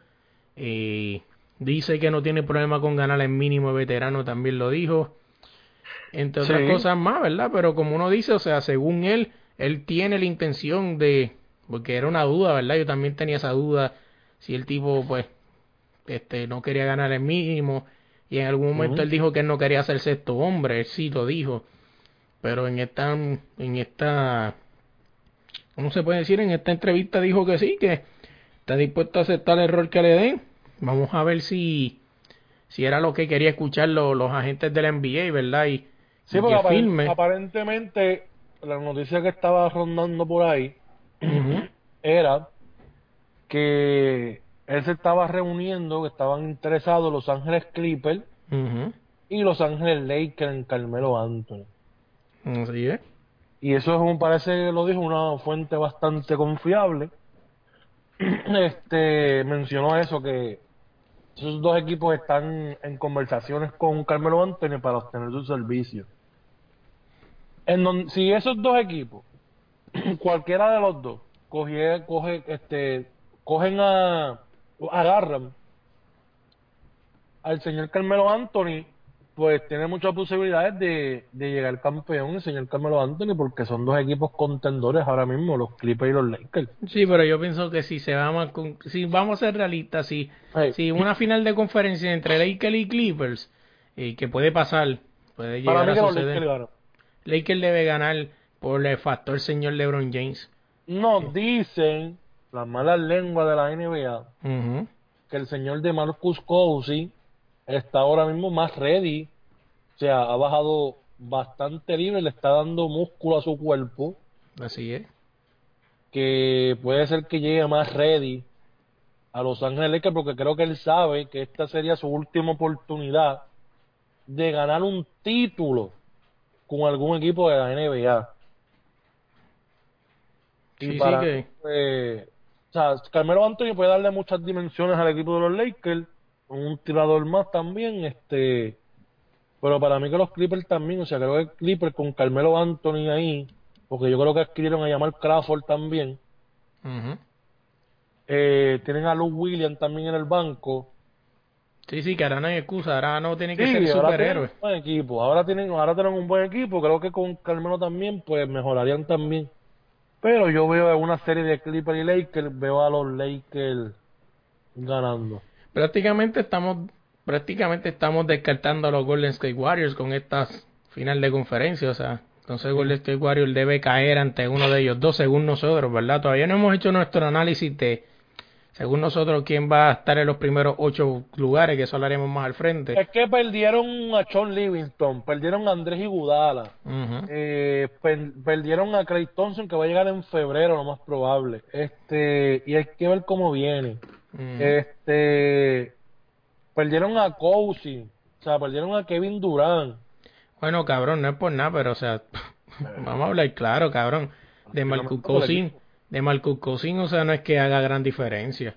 Eh, dice que no tiene problema con ganar el mínimo veterano, también lo dijo. Entre otras cosas más, ¿verdad? Pero como uno dice, o sea, según él, él tiene la intención de, porque era una duda, ¿verdad? Yo también tenía esa duda si el tipo, pues, este, no quería ganar el mínimo. Y en algún momento él dijo que él no quería ser sexto hombre, él sí lo dijo. Pero en esta, en esta ¿cómo se puede decir? En esta entrevista dijo que sí, que está dispuesto a aceptar el rol que le den. Vamos a ver si, si era lo que quería escuchar los, los agentes del NBA, ¿verdad? Y, sí, porque aparentemente la noticia que estaba rondando por ahí era que él se estaba reuniendo, que estaban interesados Los Ángeles Clippers y Los Ángeles Lakers en Carmelo Anthony. Así es. Y eso es, me parece, lo dijo una fuente bastante confiable. Este mencionó eso que esos dos equipos están en conversaciones con Carmelo Anthony para obtener su servicio. En si esos dos equipos, cualquiera de los dos, coge, coge, este, cogen a, agarran al señor Carmelo Anthony pues tiene muchas posibilidades de, de llegar campeón el señor Carmelo Anthony porque son dos equipos contendores ahora mismo, los Clippers y los Lakers. Sí, pero yo pienso que si se va con, si vamos a ser realistas, si, si una final de conferencia entre Lakers y Clippers, y que puede pasar, puede llegar a suceder. Lakers, Lakers debe ganar por el factor señor LeBron James. No dicen las malas lenguas de la NBA que el señor de Marcus Cousy está ahora mismo más ready. O sea, ha bajado bastante libre, le está dando músculo a su cuerpo. Así es. Que puede ser que llegue más ready a Los Ángeles Lakers porque creo que él sabe que esta sería su última oportunidad de ganar un título con algún equipo de la NBA. Sí, sí que... Pues, o sea, Carmelo Anthony puede darle muchas dimensiones al equipo de los Lakers un tirador más también, este, pero para mí que los Clippers también, o sea, creo que Clippers con Carmelo Anthony ahí, porque yo creo que adquirieron a llamar Crawford también. eh, tienen a Luke Williams también en el banco. Sí, sí, que ahora no hay excusa, ahora no tienen que ser superhéroes. Un buen equipo, ahora tienen, ahora tienen un buen equipo, creo que con Carmelo también, pues mejorarían también. Pero yo veo una serie de Clippers y Lakers, veo a los Lakers ganando prácticamente estamos prácticamente estamos descartando a los Golden State Warriors con estas final de conferencia, o sea, entonces Golden State Warriors debe caer ante uno de ellos dos según nosotros, ¿verdad? Todavía no hemos hecho nuestro análisis de según nosotros quién va a estar en los primeros ocho lugares, que eso hablaremos más al frente. Es que perdieron a Sean Livingston, perdieron a Andrés Iguodala, eh, perdieron a Craig Thompson que va a llegar en febrero, lo más probable. Este y hay que ver cómo viene. Este perdieron a Cousy, o sea, perdieron a Kevin Durant. Bueno, cabrón, no es por nada, pero o sea, vamos a hablar claro, cabrón. De Marcus Cousin, de Marcus Cousin, o sea, no es que haga gran diferencia.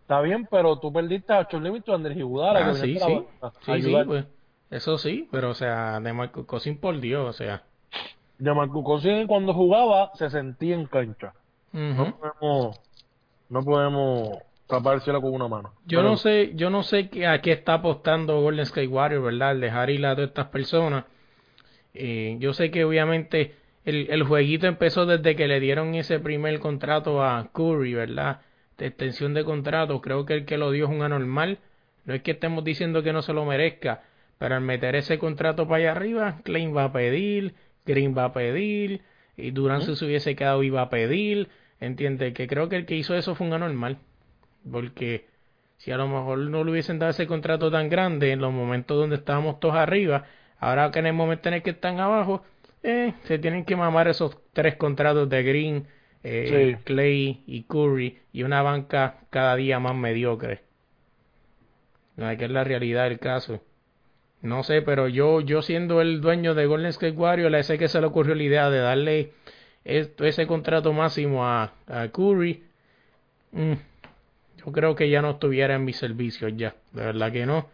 Está bien, pero tú perdiste a Chon y Andrés Iguodala. Ah, sí, sí. Sí, sí, pues. Eso sí, pero o sea, de Marcus Cousin por Dios, o sea. De Marcus Cousin cuando jugaba se sentía en cancha. No podemos, no podemos con una mano. Yo no sé, yo no sé a qué está apostando Golden State Warriors, ¿verdad? Al dejar ir a todas estas personas. Eh, yo sé que obviamente el, el jueguito empezó desde que le dieron ese primer contrato a Curry, ¿verdad? De extensión de contrato. Creo que el que lo dio es un anormal. No es que estemos diciendo que no se lo merezca, Pero al meter ese contrato para allá arriba, Klein va a pedir, Green va a pedir, y Durant si se hubiese quedado iba a pedir, entiende Que creo que el que hizo eso fue un anormal. Porque si a lo mejor no le hubiesen dado ese contrato tan grande en los momentos donde estábamos todos arriba, ahora que en el momento en el que están abajo, eh, se tienen que mamar esos tres contratos de Green, eh, Clay y Curry y una banca cada día más mediocre. No, que es la realidad del caso. No sé, pero yo, yo siendo el dueño de Golden State Warriors, le sé que se le ocurrió la idea de darle ese contrato máximo a, a Curry. Mm, yo creo que ya no estuviera en mis servicios ya. De verdad que no.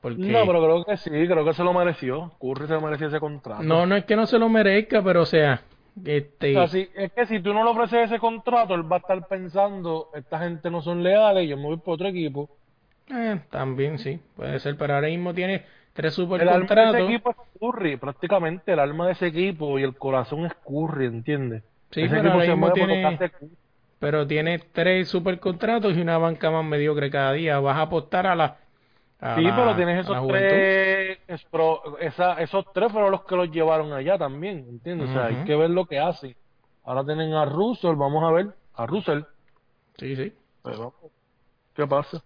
Porque... No, pero creo que sí, creo que se lo mereció. Curry se lo merecía ese contrato. No, no es que no se lo merezca, pero o sea, este... O sea, es que si tú no le ofreces ese contrato, él va a estar pensando, esta gente no son leales, yo me voy por otro equipo. Eh, también sí, puede ser, pero ahora mismo tiene tres super el contratos. de ese equipo es Curry, prácticamente el alma de ese equipo y el corazón es Curry, ¿entiendes? Sí, pero ahora mismo tiene... Pero tiene tres super contratos y una banca más mediocre cada día. Vas a apostar a la sí, pero tienes esos tres, esos tres fueron los que los llevaron allá también, ¿entiendes? O sea, hay que ver lo que hace. Ahora tienen a Russell, vamos a ver, a Russell. Sí, sí. Pero, ¿qué pasa?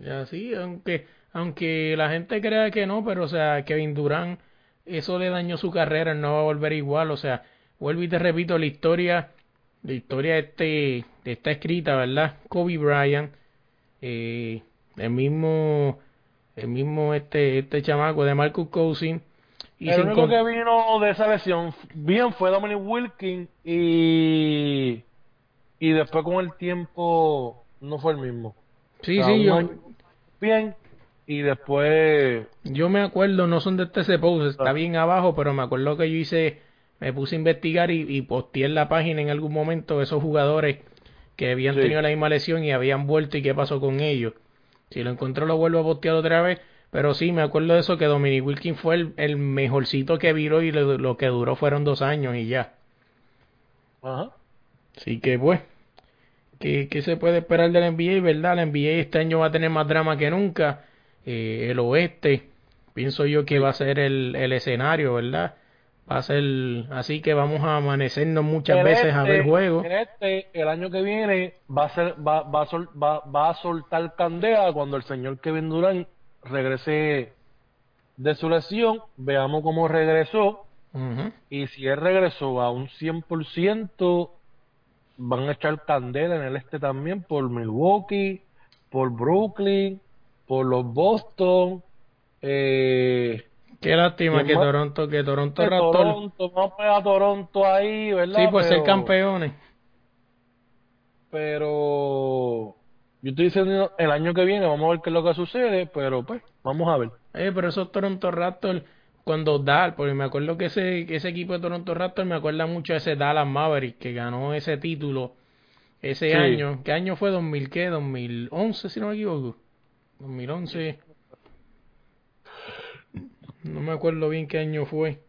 Ya sí, aunque, aunque la gente crea que no, pero o sea, Kevin Durant, eso le dañó su carrera, no va a volver igual, o sea, vuelvo y te repito, la historia, la historia este, está escrita, ¿verdad? Kobe Bryant, eh, el mismo el mismo este este chamaco de Marcus Cousin y el único que vino de esa lesión bien fue Dominic Wilkins y y después con el tiempo no fue el mismo sí sí yo bien y después yo me acuerdo no son de este post está bien abajo pero me acuerdo que yo hice me puse a investigar y, y posteé en la página en algún momento esos jugadores que habían tenido la misma lesión y habían vuelto y qué pasó con ellos si lo encuentro lo vuelvo a postear otra vez. Pero sí, me acuerdo de eso que Dominic Wilkins fue el, el mejorcito que viró y lo, que duró fueron dos años y ya. Ajá. Así que pues, ¿qué, ¿qué, se puede esperar del NBA? ¿Verdad? El NBA este año va a tener más drama que nunca. Eh, el oeste, pienso yo que va a ser el, el escenario, ¿verdad? Va a ser así que vamos a amanecernos muchas veces a ver este, juegos. En este, el año que viene va a ser va, va, a sol, va, va, a soltar candela cuando el señor Kevin Durant regrese de su lesión, veamos cómo regresó. Y si él regresó a un 100%, van a echar candela en el este también por Milwaukee, por Brooklyn, por los Boston, eh, Qué lástima que Toronto, que Toronto que Toronto, vamos a Toronto ahí, ¿verdad? Sí, por ser campeones. Pero yo estoy diciendo el año que viene, vamos a ver qué es lo que sucede, pero pues, vamos a ver. Eh, pero esos Toronto Raptors, cuando Dallas, porque me acuerdo que ese, ese equipo de Toronto Raptors me acuerda mucho de ese Dallas Maverick que ganó ese título ese año. ¿Qué año fue? ¿2000 qué? ¿2011 si no me equivoco? 2011. No me acuerdo bien qué año fue.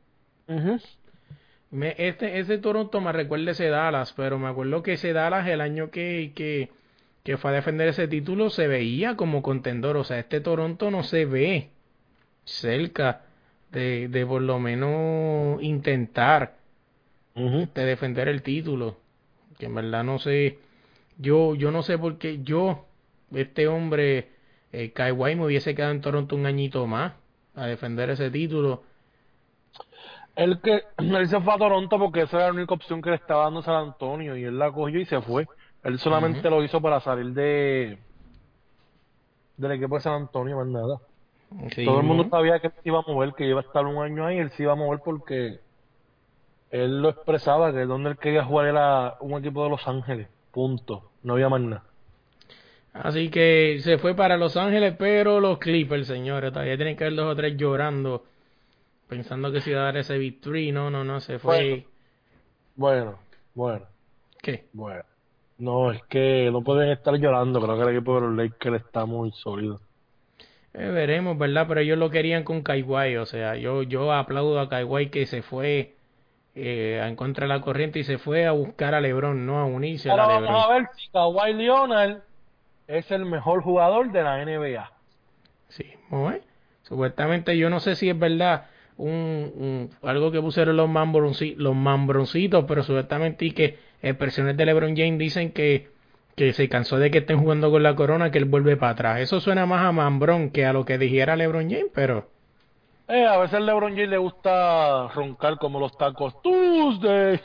me, este, ese Toronto me recuerda ese Dallas, pero me acuerdo que ese Dallas el año que, que, que fue a defender ese título se veía como contendor. O sea, este Toronto no se ve cerca de, de por lo menos intentar de defender el título. Que en verdad no sé. Yo, yo no sé por qué yo, este hombre, eh, Kawhi, me hubiese quedado en Toronto un añito más a defender ese título. Él que él se fue a Toronto porque esa era la única opción que le estaba dando San Antonio y él la cogió y se fue. Él solamente lo hizo para salir de del equipo de San Antonio, más nada. Todo el mundo sabía que se iba a mover, que iba a estar un año ahí, él se iba a mover porque él lo expresaba que donde él quería jugar era un equipo de Los Ángeles, punto, no había más nada. Así que se fue para Los Ángeles, pero los Clippers, señores, todavía tienen que ver dos o tres llorando, pensando que se iba a dar ese victory. No, no, no, se fue. Bueno, bueno. ¿Qué? Bueno. No, es que no pueden estar llorando. Creo que el equipo de los Lakers está muy sólido. Eh, veremos, ¿verdad? Pero ellos lo querían con Kawhi. O sea, yo, yo aplaudo a Kawhi que se fue eh, en contra de la corriente y se fue a buscar a LeBron, no a unirse a LeBron. Vamos a ver si Kawhi Leonard es el mejor jugador de la NBA. Sí, muy Supuestamente, yo no sé si es verdad, un, un algo que pusieron los, mambroncitos, los mambroncitos, pero supuestamente y que expresiones de LeBron James dicen que, que se cansó de que estén jugando con la corona, que él vuelve para atrás. Eso suena más a mambrón que a lo que dijera LeBron James, pero... Eh, a veces LeBron James le gusta roncar como los tacos Tuesday.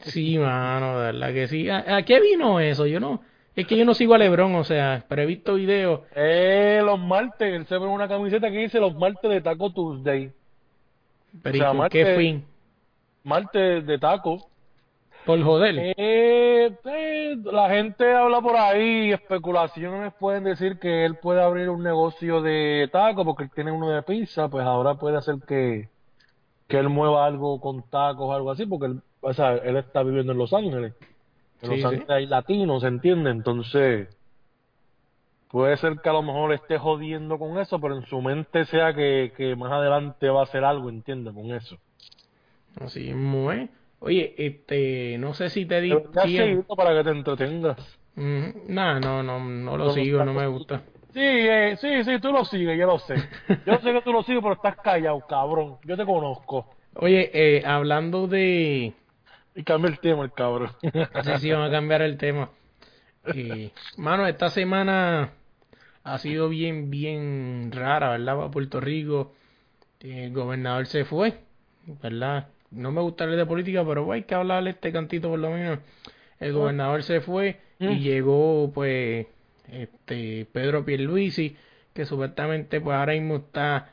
sí, mano, de verdad que sí. ¿A, qué vino eso? Yo no... Es que yo no sigo a LeBron, o sea, pero he visto videos. Eh, los martes, él se ve una camiseta que dice los martes de Taco Tuesday. Pero qué fin? Martes de taco. Por joder. Eh, eh, la gente habla por ahí, especulaciones pueden decir que él puede abrir un negocio de taco porque él tiene uno de pizza, pues ahora puede hacer que, que él mueva algo con tacos o algo así, porque él, o sea, él está viviendo en Los Ángeles. En Los Ángeles hay latinos, ¿se entiende? Entonces, puede ser que a lo mejor esté jodiendo con eso, pero en su mente sea que, que más adelante va a hacer algo, ¿entiendes? Con eso. Así muy Oye, este, no sé si te di para que te entretengas. no, no, no, no lo sigo, no me gusta. Sí, eh, sí, sí, tú lo sigues, yo lo sé. Yo sé que tú lo sigues, pero estás callado, cabrón. Yo te conozco. Oye, eh, hablando de... Y cambia el tema, el cabrón. Sí, sí, vamos a cambiar el tema. Eh, mano, esta semana ha sido bien, bien rara, ¿verdad? Para Puerto Rico. El gobernador se fue, ¿verdad? no me gusta hablar de política, pero hay que hablarle este cantito por lo menos. El gobernador se fue y mm. llegó pues este Pedro Pierluisi, que supuestamente pues ahora mismo está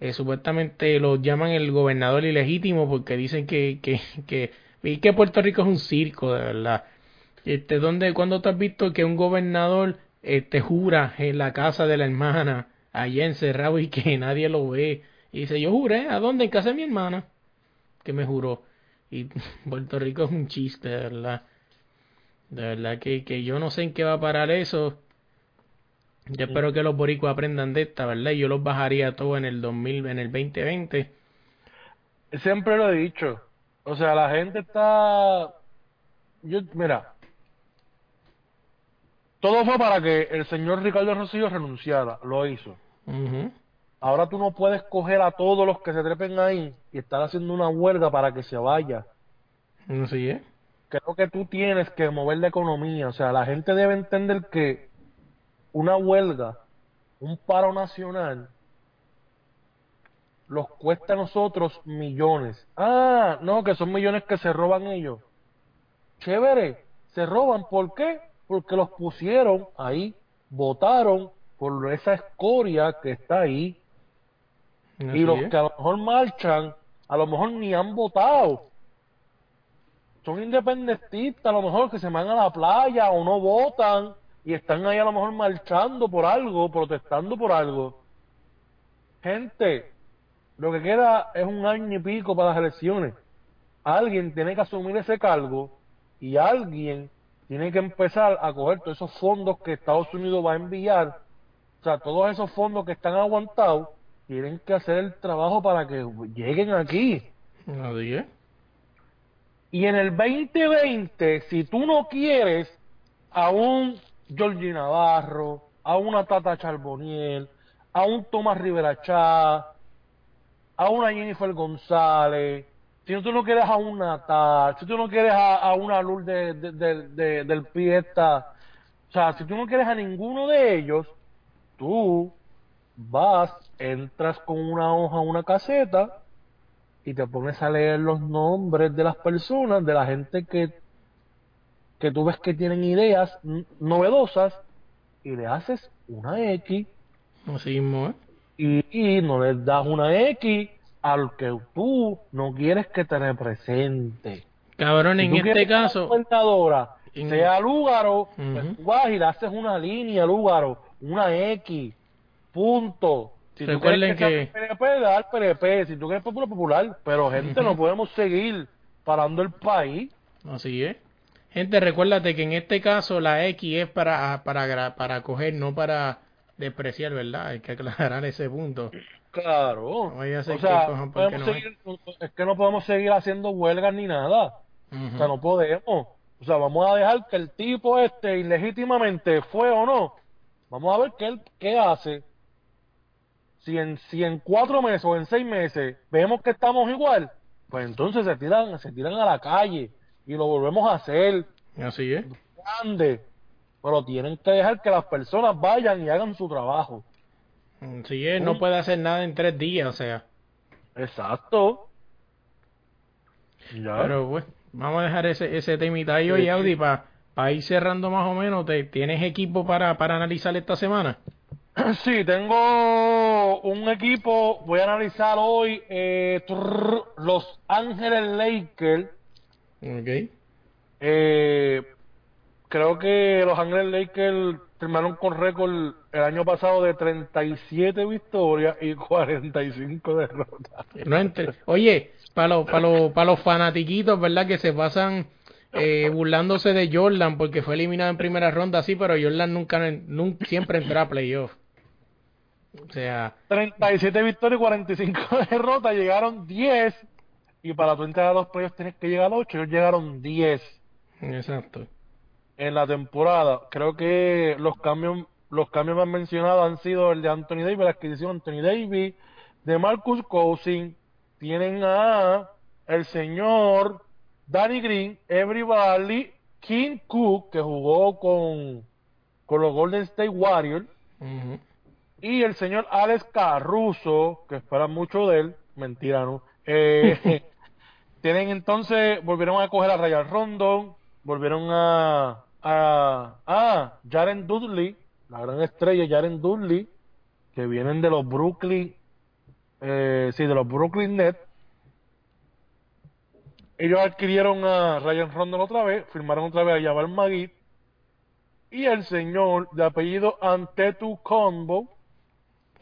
eh, supuestamente lo llaman el gobernador ilegítimo porque dicen que que que y que Puerto Rico es un circo, de verdad. Este, ¿dónde, cuando tú has visto que un gobernador este, jura en la casa de la hermana, allá encerrado y que nadie lo ve? Y dice, yo juré, ¿a dónde? En casa de mi hermana que me juró. Y Puerto Rico es un chiste, de verdad. De verdad que, que yo no sé en qué va a parar eso. Yo espero que los boricos aprendan de esta, ¿verdad? Yo los bajaría todo en el 2000, en el 2020. Siempre lo he dicho. O sea, la gente está... Yo, mira, todo fue para que el señor Ricardo Rosillo renunciara. Lo hizo. Ahora tú no puedes coger a todos los que se trepen ahí y estar haciendo una huelga para que se vaya. No sé, ¿eh? Creo que tú tienes que mover la economía. O sea, la gente debe entender que una huelga, un paro nacional, los cuesta a nosotros millones. Ah, no, que son millones que se roban ellos. Chévere, se roban. ¿Por qué? Porque los pusieron ahí, votaron por esa escoria que está ahí y los que a lo mejor marchan, a lo mejor ni han votado. Son independentistas, a lo mejor que se van a la playa o no votan y están ahí a lo mejor marchando por algo, protestando por algo. Gente, lo que queda es un año y pico para las elecciones. Alguien tiene que asumir ese cargo y alguien tiene que empezar a coger todos esos fondos que Estados Unidos va a enviar, o sea, todos esos fondos que están aguantados tienen que hacer el trabajo para que lleguen aquí. Nadie. Y en el 2020, si tú no quieres a un Georgie Navarro, a una Tata Charboniel, a un Tomás Rivera Chá, a una Jennifer González, si tú no quieres a un Natal, si tú no quieres a, una Luz de, de, del Piesta, o sea, si tú no quieres a ninguno de ellos, tú vas, entras con una hoja, una caseta y te pones a leer los nombres de las personas, de la gente que, que tú ves que tienen ideas novedosas y le haces una X. Así mismo, ¿eh? Y, no les das una X al que tú no quieres que te represente. Cabrón, en este caso. sea Lúgaro, pues vas y le haces una línea, Lúgaro, una X Punto. Si Recuerden tú que, que... PNP, dar PNP. Si tú quieres popular, popular. Pero, gente, no podemos seguir parando el país. Así es. Gente, recuérdate que en este caso la X es para, para, para coger, no para despreciar, ¿verdad? Hay que aclarar ese punto. Claro. o sea, es que no podemos seguir haciendo huelgas ni nada. O sea, no podemos. O sea, vamos a dejar que el tipo este ilegítimamente fue o no. Vamos a ver qué, qué hace si en, si en cuatro meses o en seis meses vemos que estamos igual, pues entonces se tiran, se tiran a la calle y lo volvemos a hacer Así es. grande. Pero tienen que dejar que las personas vayan y hagan su trabajo. Así es, no puede hacer nada en tres días, o sea. Exacto. Ya. Pero pues, vamos a dejar ese, ese temita ahí hoy, Audi, para ir cerrando más o menos. ¿te, ¿Tienes equipo para, para analizar esta semana? Sí, tengo un equipo, voy a analizar hoy eh, Los Ángeles Lakers. Ok. Eh, creo que Los Ángeles Lakers terminaron con récord el año pasado de 37 victorias y 45 derrotas. No ent- Oye, para los, para los, para los fanatiquitos, ¿verdad? Que se pasan eh, burlándose de Jordan porque fue eliminado en primera ronda, sí, pero Jordan nunca, nunca siempre entró a playoff. O sea, 37 victorias y 45 derrotas, llegaron 10 y para tú entrar a los playoffs tienes que llegar a 8, ellos llegaron 10. exacto. En la temporada. Creo que los cambios los cambios más mencionados han sido el de Anthony Davis, la adquisición de Anthony Davis, de Marcus Cousins, tienen a el señor Danny Green, Everybody, King Cook, que jugó con, con los Golden State Warriors, y el señor Alex Caruso, que esperan mucho de él, mentira, ¿no? Eh, tienen entonces, volvieron a coger a Ryan Rondon, volvieron a, a, a Jaren Dudley, la gran estrella Jaren Dudley, que vienen de los Brooklyn, eh, sí, de los Brooklyn Nets. Ellos adquirieron a Ryan Rondon otra vez, firmaron otra vez a Jabal Magui, y el señor de apellido Antetu Combo,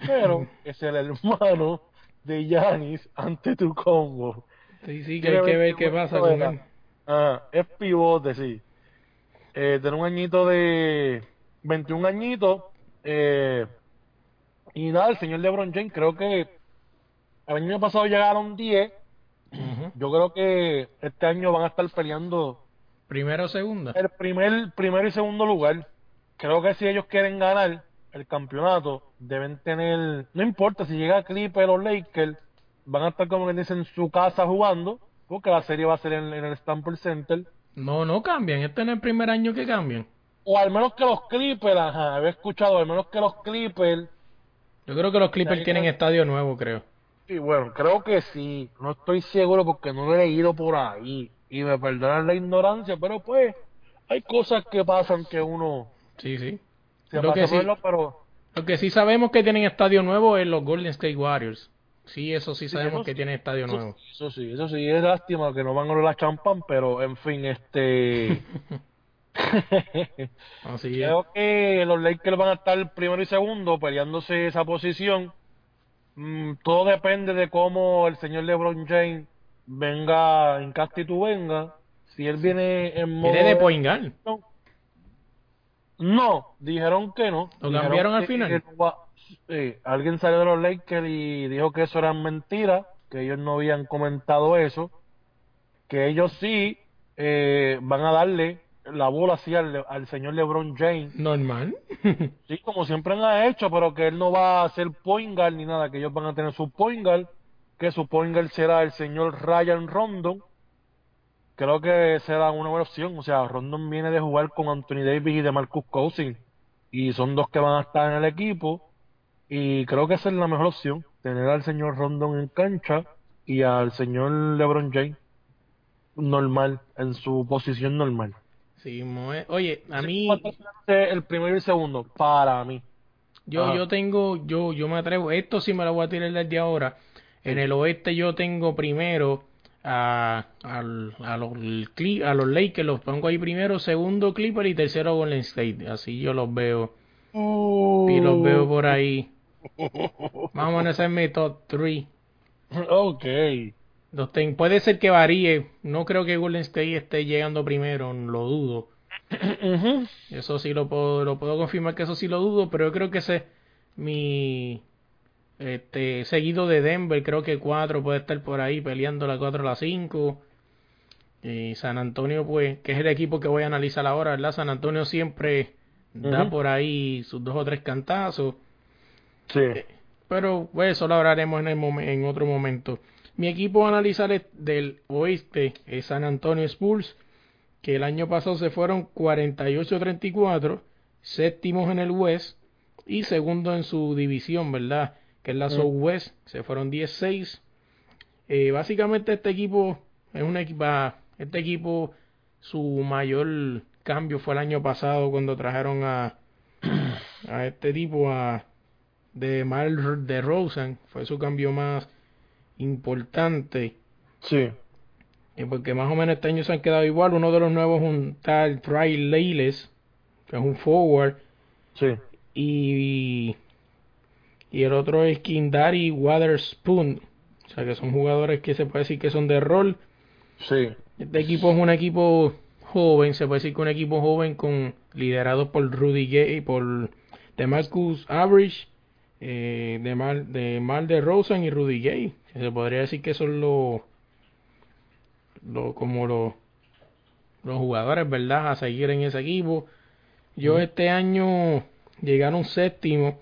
pero es el hermano de Yanis Antetokounmpo. Sí, sí, que hay que ver qué pasa con él. Ah, es pivote, sí. Eh, tiene un añito de 21 añitos. Eh, y nada, el señor LeBron James, creo que el año pasado llegaron 10. Ujú. Yo creo que este año van a estar peleando Primero o segunda. el primer, primero y segundo lugar. Creo que si ellos quieren ganar el campeonato, deben tener, no importa si llega Clipper o Lakers, van a estar como que dicen en su casa jugando, porque la serie va a ser en, en el Stamford Center. No, no cambian. Este no es el primer año que cambian. O al menos que los Clippers, ajá, había escuchado, al menos que los Clippers, Yo creo que los Clippers tienen estadio nuevo, creo. y bueno, creo que sí, no estoy seguro porque no lo he leído por ahí, y me perdonan la ignorancia, pero pues, hay cosas que pasan que uno Sí, sí. se Lo que sí- verlo, pero Lo que sí sabemos que tienen estadio nuevo es los Golden State Warriors. Sí, eso sí Sí, sabemos eso que sí. tienen estadio Eso, nuevo. eso sí, eso sí, es lástima que no van a la champán, pero en fin, este. Así es. Creo que los Lakers van a estar primero y segundo peleándose esa posición. Mm, todo depende de cómo el señor LeBron James venga en Castitu venga. Si él viene en modo. Viene de Poingal. No, dijeron que no. ¿Lo cambiaron al final? va- sí, alguien salió de los Lakers y dijo que eso era mentira, que ellos no habían comentado eso, que ellos sí eh, van a darle la bola así al, al señor LeBron James, Normal. sí, como siempre han hecho, pero que él no va a ser point guard ni nada, que ellos van a tener su point guard, que su point guard será el señor Ryan Rondon. Creo que será una buena opción. O sea, Rondon viene de jugar con Anthony Davis y de Marcus Cousins. Y son dos que van a estar en el equipo. Y creo que esa es la mejor opción. Tener al señor Rondon en cancha y al señor LeBron James normal, en su posición normal. sí, Moe- Oye, a mí, El primero y el segundo, para mí. yo, Ajá. yo tengo, yo, yo me atrevo, esto sí me lo voy a tirar desde ahora. En el oeste yo tengo primero a, al- a, los, a los Lakers, los pongo ahí primero, segundo Clipper y tercero Golden State. Así yo los veo. Y los veo por ahí. Vamos a hacer mi top 3. Ok. Ten- puede ser que varíe. No creo que Golden State esté llegando primero, lo dudo. Eso sí lo puedo, lo puedo confirmar que eso sí lo dudo, pero yo creo que ese mi este seguido de Denver, creo que 4 puede estar por ahí peleando la 4 a la 5. Y San Antonio, pues, que es el equipo que voy a analizar ahora, ¿verdad? San Antonio siempre da por ahí sus dos o tres cantazos. Sí. pero pues, eso lo hablaremos en, el en otro momento. Mi equipo a analizar del oeste es San Antonio Spurs, que el año pasado se fueron 48-34, séptimos en el West y segundo en su división, ¿verdad? Que es la. Southwest, se fueron 10-6. Eh, básicamente este equipo es un equipo, este equipo su mayor cambio fue el año pasado cuando trajeron a, a este tipo a de Mal de Rosen, fue su cambio más importante. Sí. Y porque más o menos este año se han quedado igual. Uno de los nuevos es un tal Try Leiles, que es un forward. Sí. Y, y el otro es Kindari Waterspoon. O sea que son jugadores que se puede decir que son de rol. Sí. Este equipo es un equipo joven, se puede decir que un equipo joven con liderado por Rudy Gay, por Demarcus Average, eh, de Mal de Mal de Rosen y Rudy Gay. Se podría decir que son los lo, como los, los jugadores, ¿verdad? A seguir en ese equipo. Yo este año llegaron séptimo,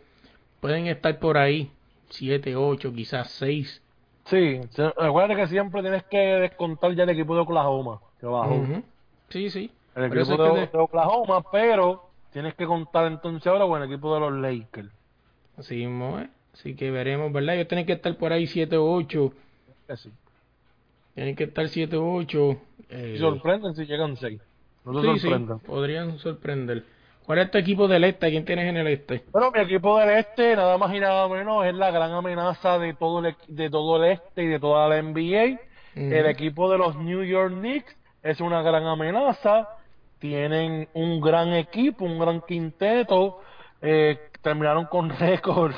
pueden estar por ahí, siete, ocho, quizás seis. Sí, acuérdate que siempre tienes que descontar ya el equipo de Oklahoma, que bajó. Sí, sí. El equipo de, Oklahoma, pero tienes que contar entonces ahora con el equipo de los Lakers. Así mismo, Así que veremos, ¿verdad? Ellos tienen que estar por ahí siete o ocho. Sí. Tienen que estar 7 o 8. Eh... Sorprenden si llegan 6. No sí, podrían sorprender. ¿Cuál es tu equipo del este? ¿Quién tienes en el este? Bueno, mi equipo del este, nada más y nada menos, es la gran amenaza de todo el, de todo el este y de toda la NBA. El equipo de los New York Knicks es una gran amenaza. Tienen un gran equipo, un gran quinteto. Eh, terminaron con récord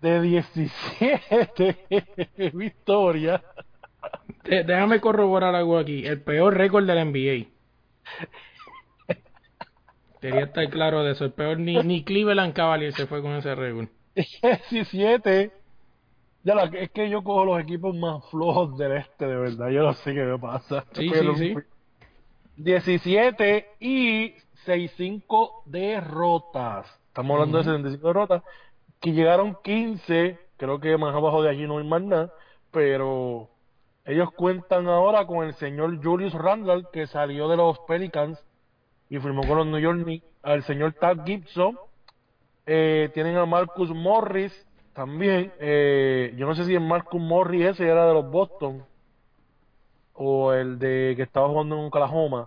de 17 victorias. Déjame corroborar algo aquí. El peor récord de la NBA. Quería estar claro de eso. El peor, ni, ni Cleveland Cavaliers se fue con ese récord. 17. Ya la, es que yo cojo los equipos más flojos del este, de verdad. Yo no sé qué me pasa. Sí, sí, sí. 17 y 6-5 derrotas. Estamos hablando de 75 derrotas que llegaron 15, creo que más abajo de allí no hay más nada, pero ellos cuentan ahora con el señor Julius Randall, que salió de los Pelicans y firmó con los New York Knicks, al señor Tad Gibson, eh, tienen a Marcus Morris también, eh, yo no sé si el Marcus Morris ese era de los Boston, o el de que estaba jugando en Oklahoma,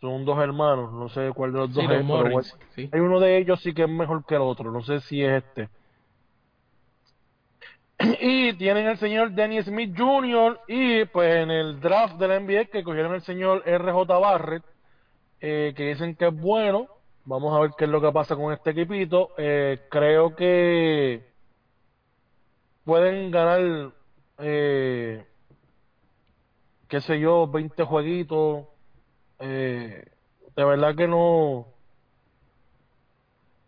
son dos hermanos, no sé cuál de los dos es, hay uno de ellos sí que es mejor que el otro, no sé si es este. Y tienen el señor Denny Smith Jr. y pues en el draft de la NBA que cogieron el señor RJ Barrett, eh, que dicen que es bueno. Vamos a ver qué es lo que pasa con este equipito. Eh, creo que pueden ganar, eh, qué sé yo, 20 jueguitos eh, de verdad que no.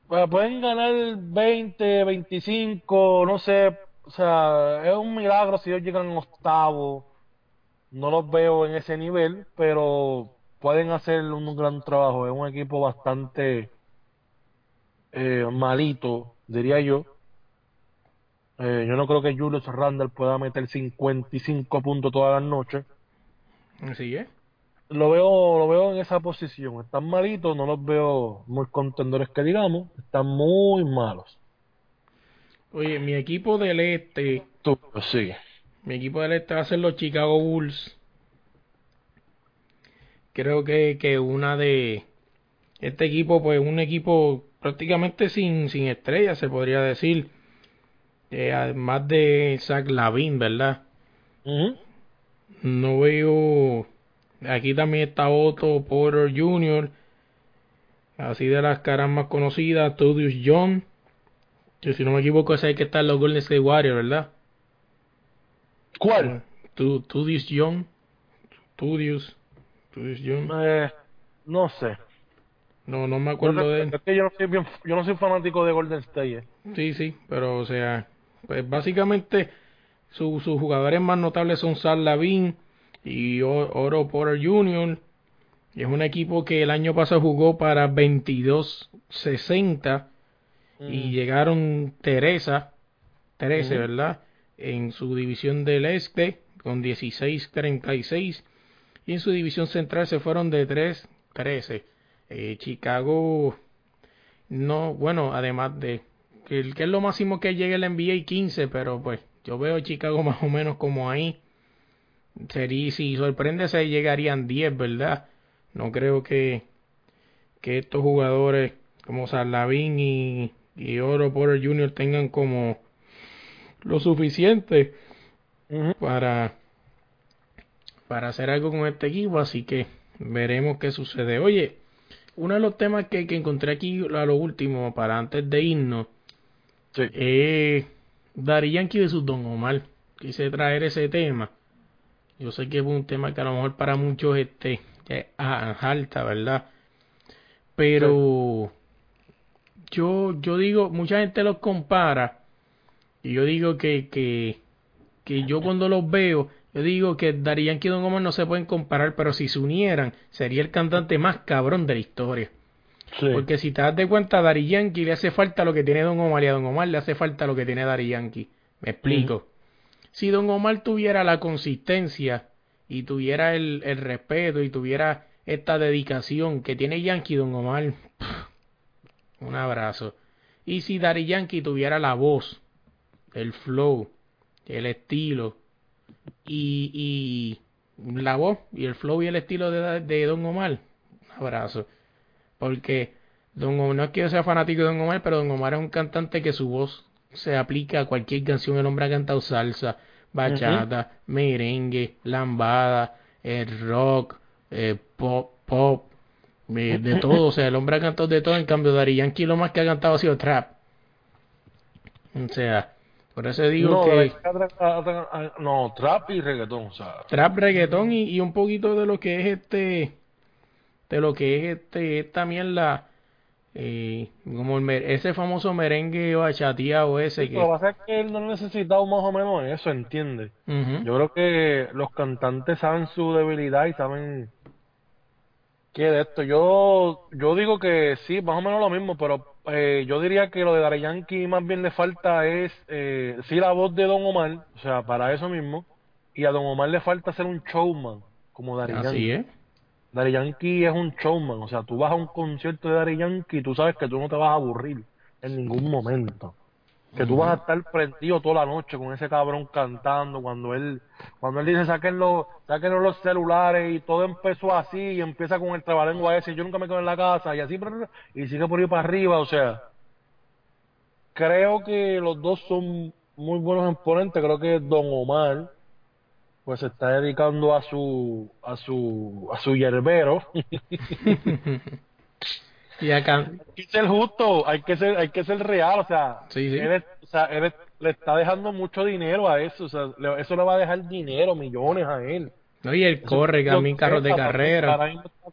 pueden ganar 20, 25, no sé. O sea, es un milagro si ellos llegan en octavo. No los veo en ese nivel, pero pueden hacer un gran trabajo. Es un equipo bastante eh, malito, diría yo. Eh, yo no creo que Julius Randall pueda meter 55 puntos todas las noches. Así es lo veo, lo veo en esa posición. Están malitos, no los veo muy contendores que digamos, están muy malos. Oye, mi equipo del este. Tú, sí. Mi equipo del este va a ser los Chicago Bulls. Creo que, que una de. Este equipo, pues, un equipo prácticamente sin, sin estrellas, se podría decir. Eh, además de Zach Lavin, ¿verdad? No veo Aquí también está Otto Porter Jr. Así de las caras más conocidas, Tudius John. Que si no me equivoco, ese hay que estar los Golden State Warriors, ¿verdad? ¿Cuál? Tudius John. Tudius. Tudius John. Eh, no sé. No, no me acuerdo de él. Es que yo no soy, bien, yo no soy fanático de Golden State. Eh. Sí, sí, pero o sea, pues básicamente sus jugadores más notables son Sal Lavin, y Oro Porter Jr. Es un equipo que el año pasado jugó para 22-60 y Mm. llegaron Teresa, 13, Ujú. ¿verdad? En su división del este con 16-36 y en su división central se fueron de 3-13. Eh, Chicago, no, bueno, además de que, que es lo máximo que llega el NBA 15, pero pues yo veo a Chicago más o menos como ahí. Sería, si sorprende se llegarían 10, ¿verdad? No creo que, que estos jugadores como Sarlavín y, y Oro Porter Jr. tengan como lo suficiente para, para hacer algo con este equipo, así que veremos qué sucede. Oye, uno de los temas que, que encontré aquí a lo último, para antes de irnos, Sí. es Dari Yankee de su Don Omar. Quise traer ese tema. Yo sé que es un tema que a lo mejor para muchos este, es alta, ¿verdad? Pero yo, yo digo, mucha gente los compara y yo digo que, que, que yo cuando los veo, yo digo que Dari Yankee y Don Omar no se pueden comparar, pero si se unieran, sería el cantante más cabrón de la historia. Sí. Porque si te das de cuenta, a Dari Yankee le hace falta lo que tiene Don Omar y a Don Omar le hace falta lo que tiene Dari Yankee. Me explico. Si Don Omar tuviera la consistencia y tuviera el, el respeto y tuviera esta dedicación que tiene Yankee, Don Omar, un abrazo. Y si Dari Yankee tuviera la voz, el flow, el estilo y, y la voz y el flow y el estilo de, de Don Omar, un abrazo. Porque Don Omar, no es que yo sea fanático de Don Omar, pero Don Omar es un cantante que su voz se aplica a cualquier canción. El hombre ha cantado salsa, bachata, merengue, lambada, eh, rock, eh, pop, pop, eh, de todo. O sea, el hombre ha cantado de todo. En cambio, Dari Yankee lo más que ha cantado ha sido trap. O sea, por eso digo no, que no, trap y reggaetón, o sea. trap, reggaetón y, y un poquito de lo que es este, de lo que es este, esta mierda, eh, como el ese famoso merengue bachateado ese que... Lo que pasa es que él no ha necesitado más o menos eso, ¿entiendes? Yo creo que los cantantes saben su debilidad y saben qué de esto. Yo, yo digo que sí, más o menos lo mismo, pero eh, yo diría que lo de Daddy Yankee más bien le falta es, eh, sí, la voz de Don Omar, o sea, para eso mismo, y a Don Omar le falta ser un showman, como Yankee. Así es. Daddy Yankee es un showman, o sea, tú vas a un concierto de Daddy Yankee y tú sabes que tú no te vas a aburrir en ningún momento. Que tú vas a estar prendido toda la noche con ese cabrón cantando cuando él cuando él dice sáquenlo, sáquenlo los celulares y todo empezó así y empieza con el trabalengua ese, yo nunca me quedo en la casa y así y sigue por ahí para arriba, o sea, creo que los dos son muy buenos exponentes, creo que Don Omar pues se está dedicando a su a su a su yerbero y acá, hay que ser justo, hay que ser, hay que ser real, o sea, Sí, sí. Él, o sea, él le está dejando mucho dinero a eso, o sea, le- eso le va a dejar dinero, millones a él. no, y él Eso- corre también carros de carrera,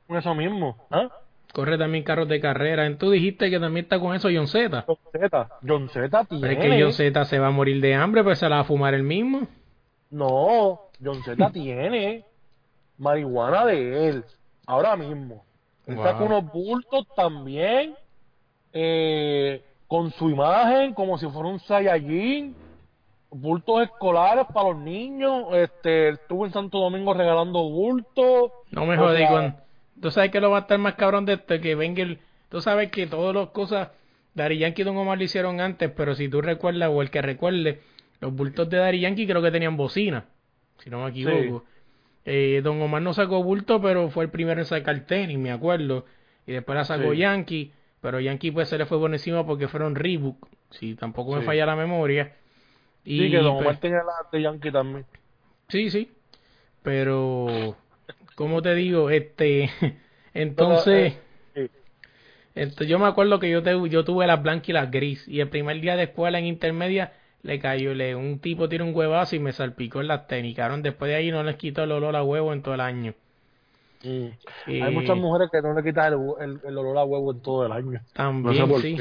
con eso mismo, ¿ah? corre también carros de carrera. Tú dijiste que también está con eso John Z. John Z, John Z Pero tiene, es que John Z se va a morir de hambre, pues se la va a fumar el mismo. no, John Z tiene marihuana de él, ahora mismo. Él Wow. saca unos bultos también, eh, con su imagen, como si fuera un Saiyajin, bultos escolares para los niños, este, estuvo en Santo Domingo regalando bultos. No me jodí con... Tú sabes que lo va a estar más cabrón de esto, que venga el... Tú sabes que todas las cosas... Dari Yankee y Don Omar lo hicieron antes, pero si tú recuerdas, o el que recuerde, los bultos de Dari Yankee creo que tenían bocina, si no me equivoco. Eh, Don Omar no sacó bulto, pero fue el primero en sacar tenis, me acuerdo. Y después la sacó Sí. Yankee, pero Yankee pues se le fue por encima porque fueron Reebok, si tampoco me falla la memoria. Y, sí, que Don pues, Omar tenía la de Yankee también. Sí, sí. Pero, ¿cómo te digo? Este, entonces, Pero, eh, ento- yo me acuerdo que yo, te- yo tuve las blancas y las gris. Y el primer día de escuela en intermedia le cayó, le, un tipo tiró un huevazo y me salpicó en las tenis. Cabrón, después de ahí no les quitó el olor a huevo en todo el año. mm. Hay muchas mujeres que no le quitan el, el, el olor a huevo en todo el año. También, No sé sí.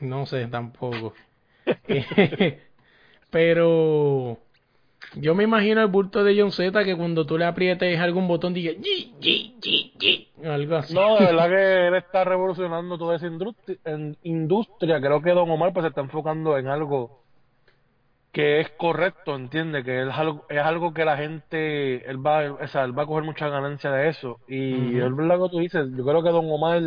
No sé tampoco. Pero yo me imagino el bulto de John Z que cuando tú le aprietes algún botón diga "Yi, yi, yi, yi", Algo así. No, de verdad que él está revolucionando toda esa industria. Creo que Don Omar pues se está enfocando en algo que es correcto, entiende que es algo, es algo que la gente, él va, o sea, él va a coger mucha ganancia de eso. Y es verdad que tú dices, yo creo que Don Omar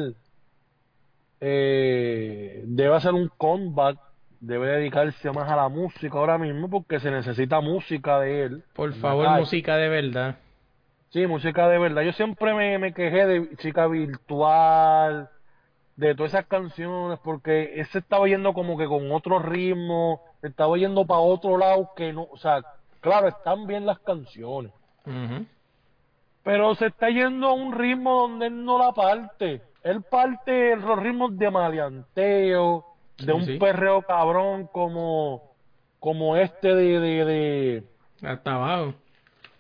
eh, debe hacer un comeback, debe dedicarse más a la música ahora mismo porque se necesita música de él. Por favor, música de verdad. Sí, música de verdad. Yo siempre me, me quejé de chica virtual, de todas esas canciones, porque ese estaba yendo como que con otro ritmo, estaba yendo para otro lado que no, o sea, claro, están bien las canciones, pero se está yendo a un ritmo donde él no la parte. Él parte los ritmos de maleanteo, de Sí, un sí. perreo cabrón como, como este de, de, de, Hasta abajo.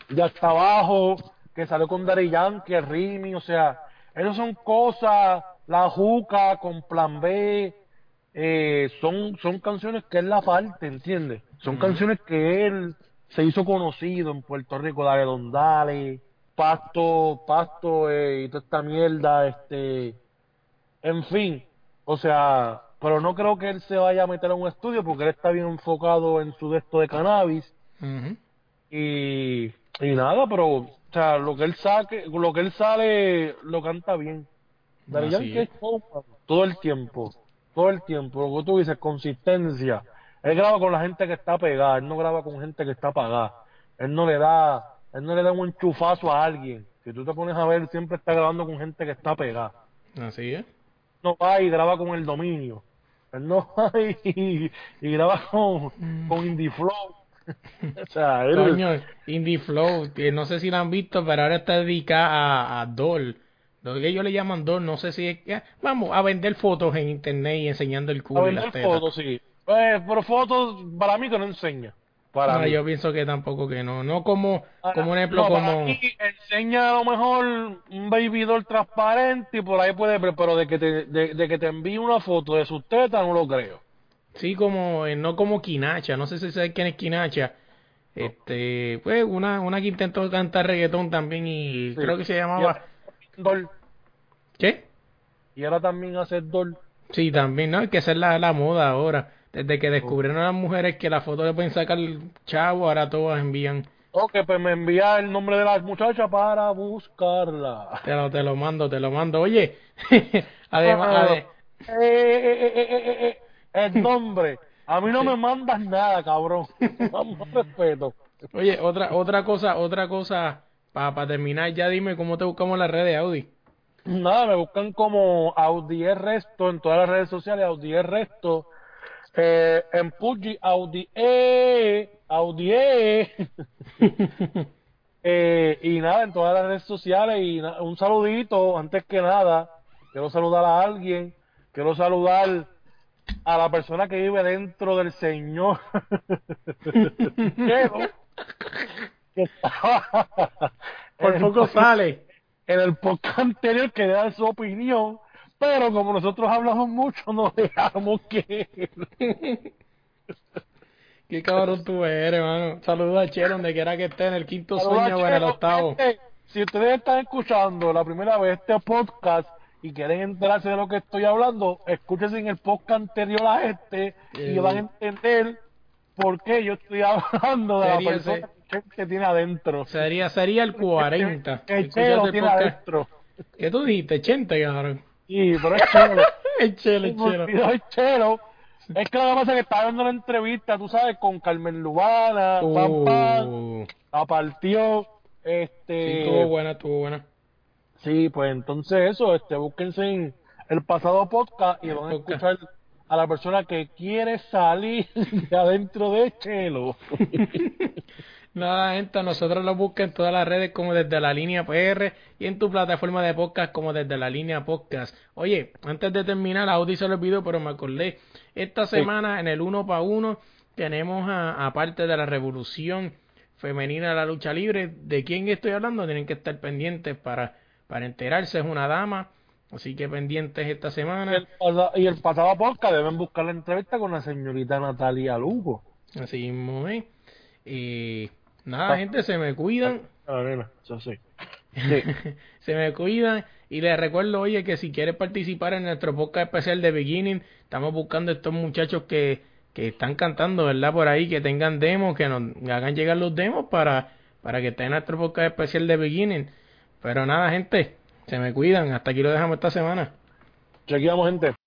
de hasta abajo, que salió con Daddy Yankee, Rimi, o sea, esas son cosas, la juca con plan B, eh, son, son canciones que él la parte, ¿entiendes? Son canciones que él se hizo conocido en Puerto Rico, Dale Don Dale, Pasto, Pasto eh, y toda esta mierda, este, en fin, o sea, pero no creo que él se vaya a meter a un estudio porque él está bien enfocado en su desto de cannabis y, y nada, pero o sea, lo que él saque, lo que él sale lo canta bien. Yankee es. todo el tiempo, todo el tiempo, lo que tú dices, consistencia. Él graba con la gente que está pegada, él no graba con gente que está apagada. Él no le da, él no le da un enchufazo a alguien. Si tú te pones a ver, siempre está grabando con gente que está pegada. Así es. No va y graba con el dominio. Él no va y, y graba con, con Indie Flow. o sea, él, Coño, Indie Flow, que no sé si la han visto, pero ahora está dedicada a, a Doll. Lo que ellos le llaman Doll, no sé si es que... Vamos, a vender fotos en internet y enseñando el A culo y vender las tetas. fotos, sí. Eh, pero fotos, para mí que no enseña. Para No, yo pienso que tampoco que no. No como, Para- como un ejemplo, no, como... enseña a lo mejor un baby doll transparente y por ahí puede pero de que te, de, de que te envíe una foto de sus tetas no lo creo. Sí, como, eh, no como Kinacha, no sé si sabes quién es Kinacha. Este, pues una, una que intentó cantar reggaetón también y Sí. creo que se Y llamaba... doll, ¿Qué? y ahora también hace doll. Sí, también, ¿no? Es que es la, la moda ahora. Desde que descubrieron a las mujeres que la foto le pueden sacar chavo, ahora todas envían. Ok, pues me envía el nombre de la muchacha para buscarla. Te lo, te lo mando, te lo mando. Oye, además, Ah, ade- eh, eh, eh, eh, eh, eh, el nombre. A mí no me mandas nada, cabrón. Vamos, respeto. oye, otra, otra cosa, otra cosa, para terminar, ya dime cómo te buscamos en las redes, Audi. Nada, me buscan como Audi Resto en todas las redes sociales, Audi Resto. Eh, en Puggy, Audi E, Audi E. Eh, y nada, en todas las redes sociales. Y un saludito, antes que nada, quiero saludar a alguien. Quiero saludar a la persona que vive dentro del Señor. Quiero Por poco sale. en el podcast anterior que da su opinión, pero como nosotros hablamos mucho, nos dejamos que Qué cabrón tú eres, mano. Saludos a Chelo, donde quiera que esté, en el quinto Saludos, sueño o en el octavo. Si ustedes están escuchando la primera vez este podcast y quieren enterarse de lo que estoy hablando, escúchense en el podcast anterior a este y Eh. van a entender por qué yo estoy hablando de la persona ese- que, que tiene adentro. Sería, sería el 40. Que Escuchaste Chelo el tiene adentro. ¿Qué tú dijiste? 80, cabrón. Sí, pero es Chelo. El Chelo, el Chelo. el Chelo. Es que lo que pasa es que estaba viendo una entrevista, tú sabes, con Carmen Lubana, Uh, la partió, sí, este... estuvo buena, estuvo buena. Sí, pues entonces eso, este, búsquense en el pasado podcast y van a escuchar a la persona que quiere salir de adentro de Chelo. Nada, gente, nosotros lo buscan en todas las redes como desde la línea PR y en tu plataforma de podcast como desde la línea podcast. Oye, antes de terminar, Audi se lo olvidó, pero me acordé. Esta semana en el uno para uno tenemos a, aparte de la revolución femenina de la lucha libre. ¿De quién estoy hablando? Tienen que estar pendientes para, para enterarse. Es una dama, así que pendientes esta semana. el, y el pasado podcast deben buscar la entrevista con la señorita Natalia Lugo. Así mismo es. Y nada, gente, se me cuidan. Ah, nena, sí. se me cuidan. Y les recuerdo, oye, que si quieres participar en nuestro podcast especial de Beginning, estamos buscando estos muchachos que, que están cantando, ¿verdad? Por ahí, que tengan demos, que nos hagan llegar los demos para, para que estén en nuestro podcast especial de Beginning. Pero nada, gente, se me cuidan. Hasta aquí lo dejamos esta semana. Chequeamos, gente.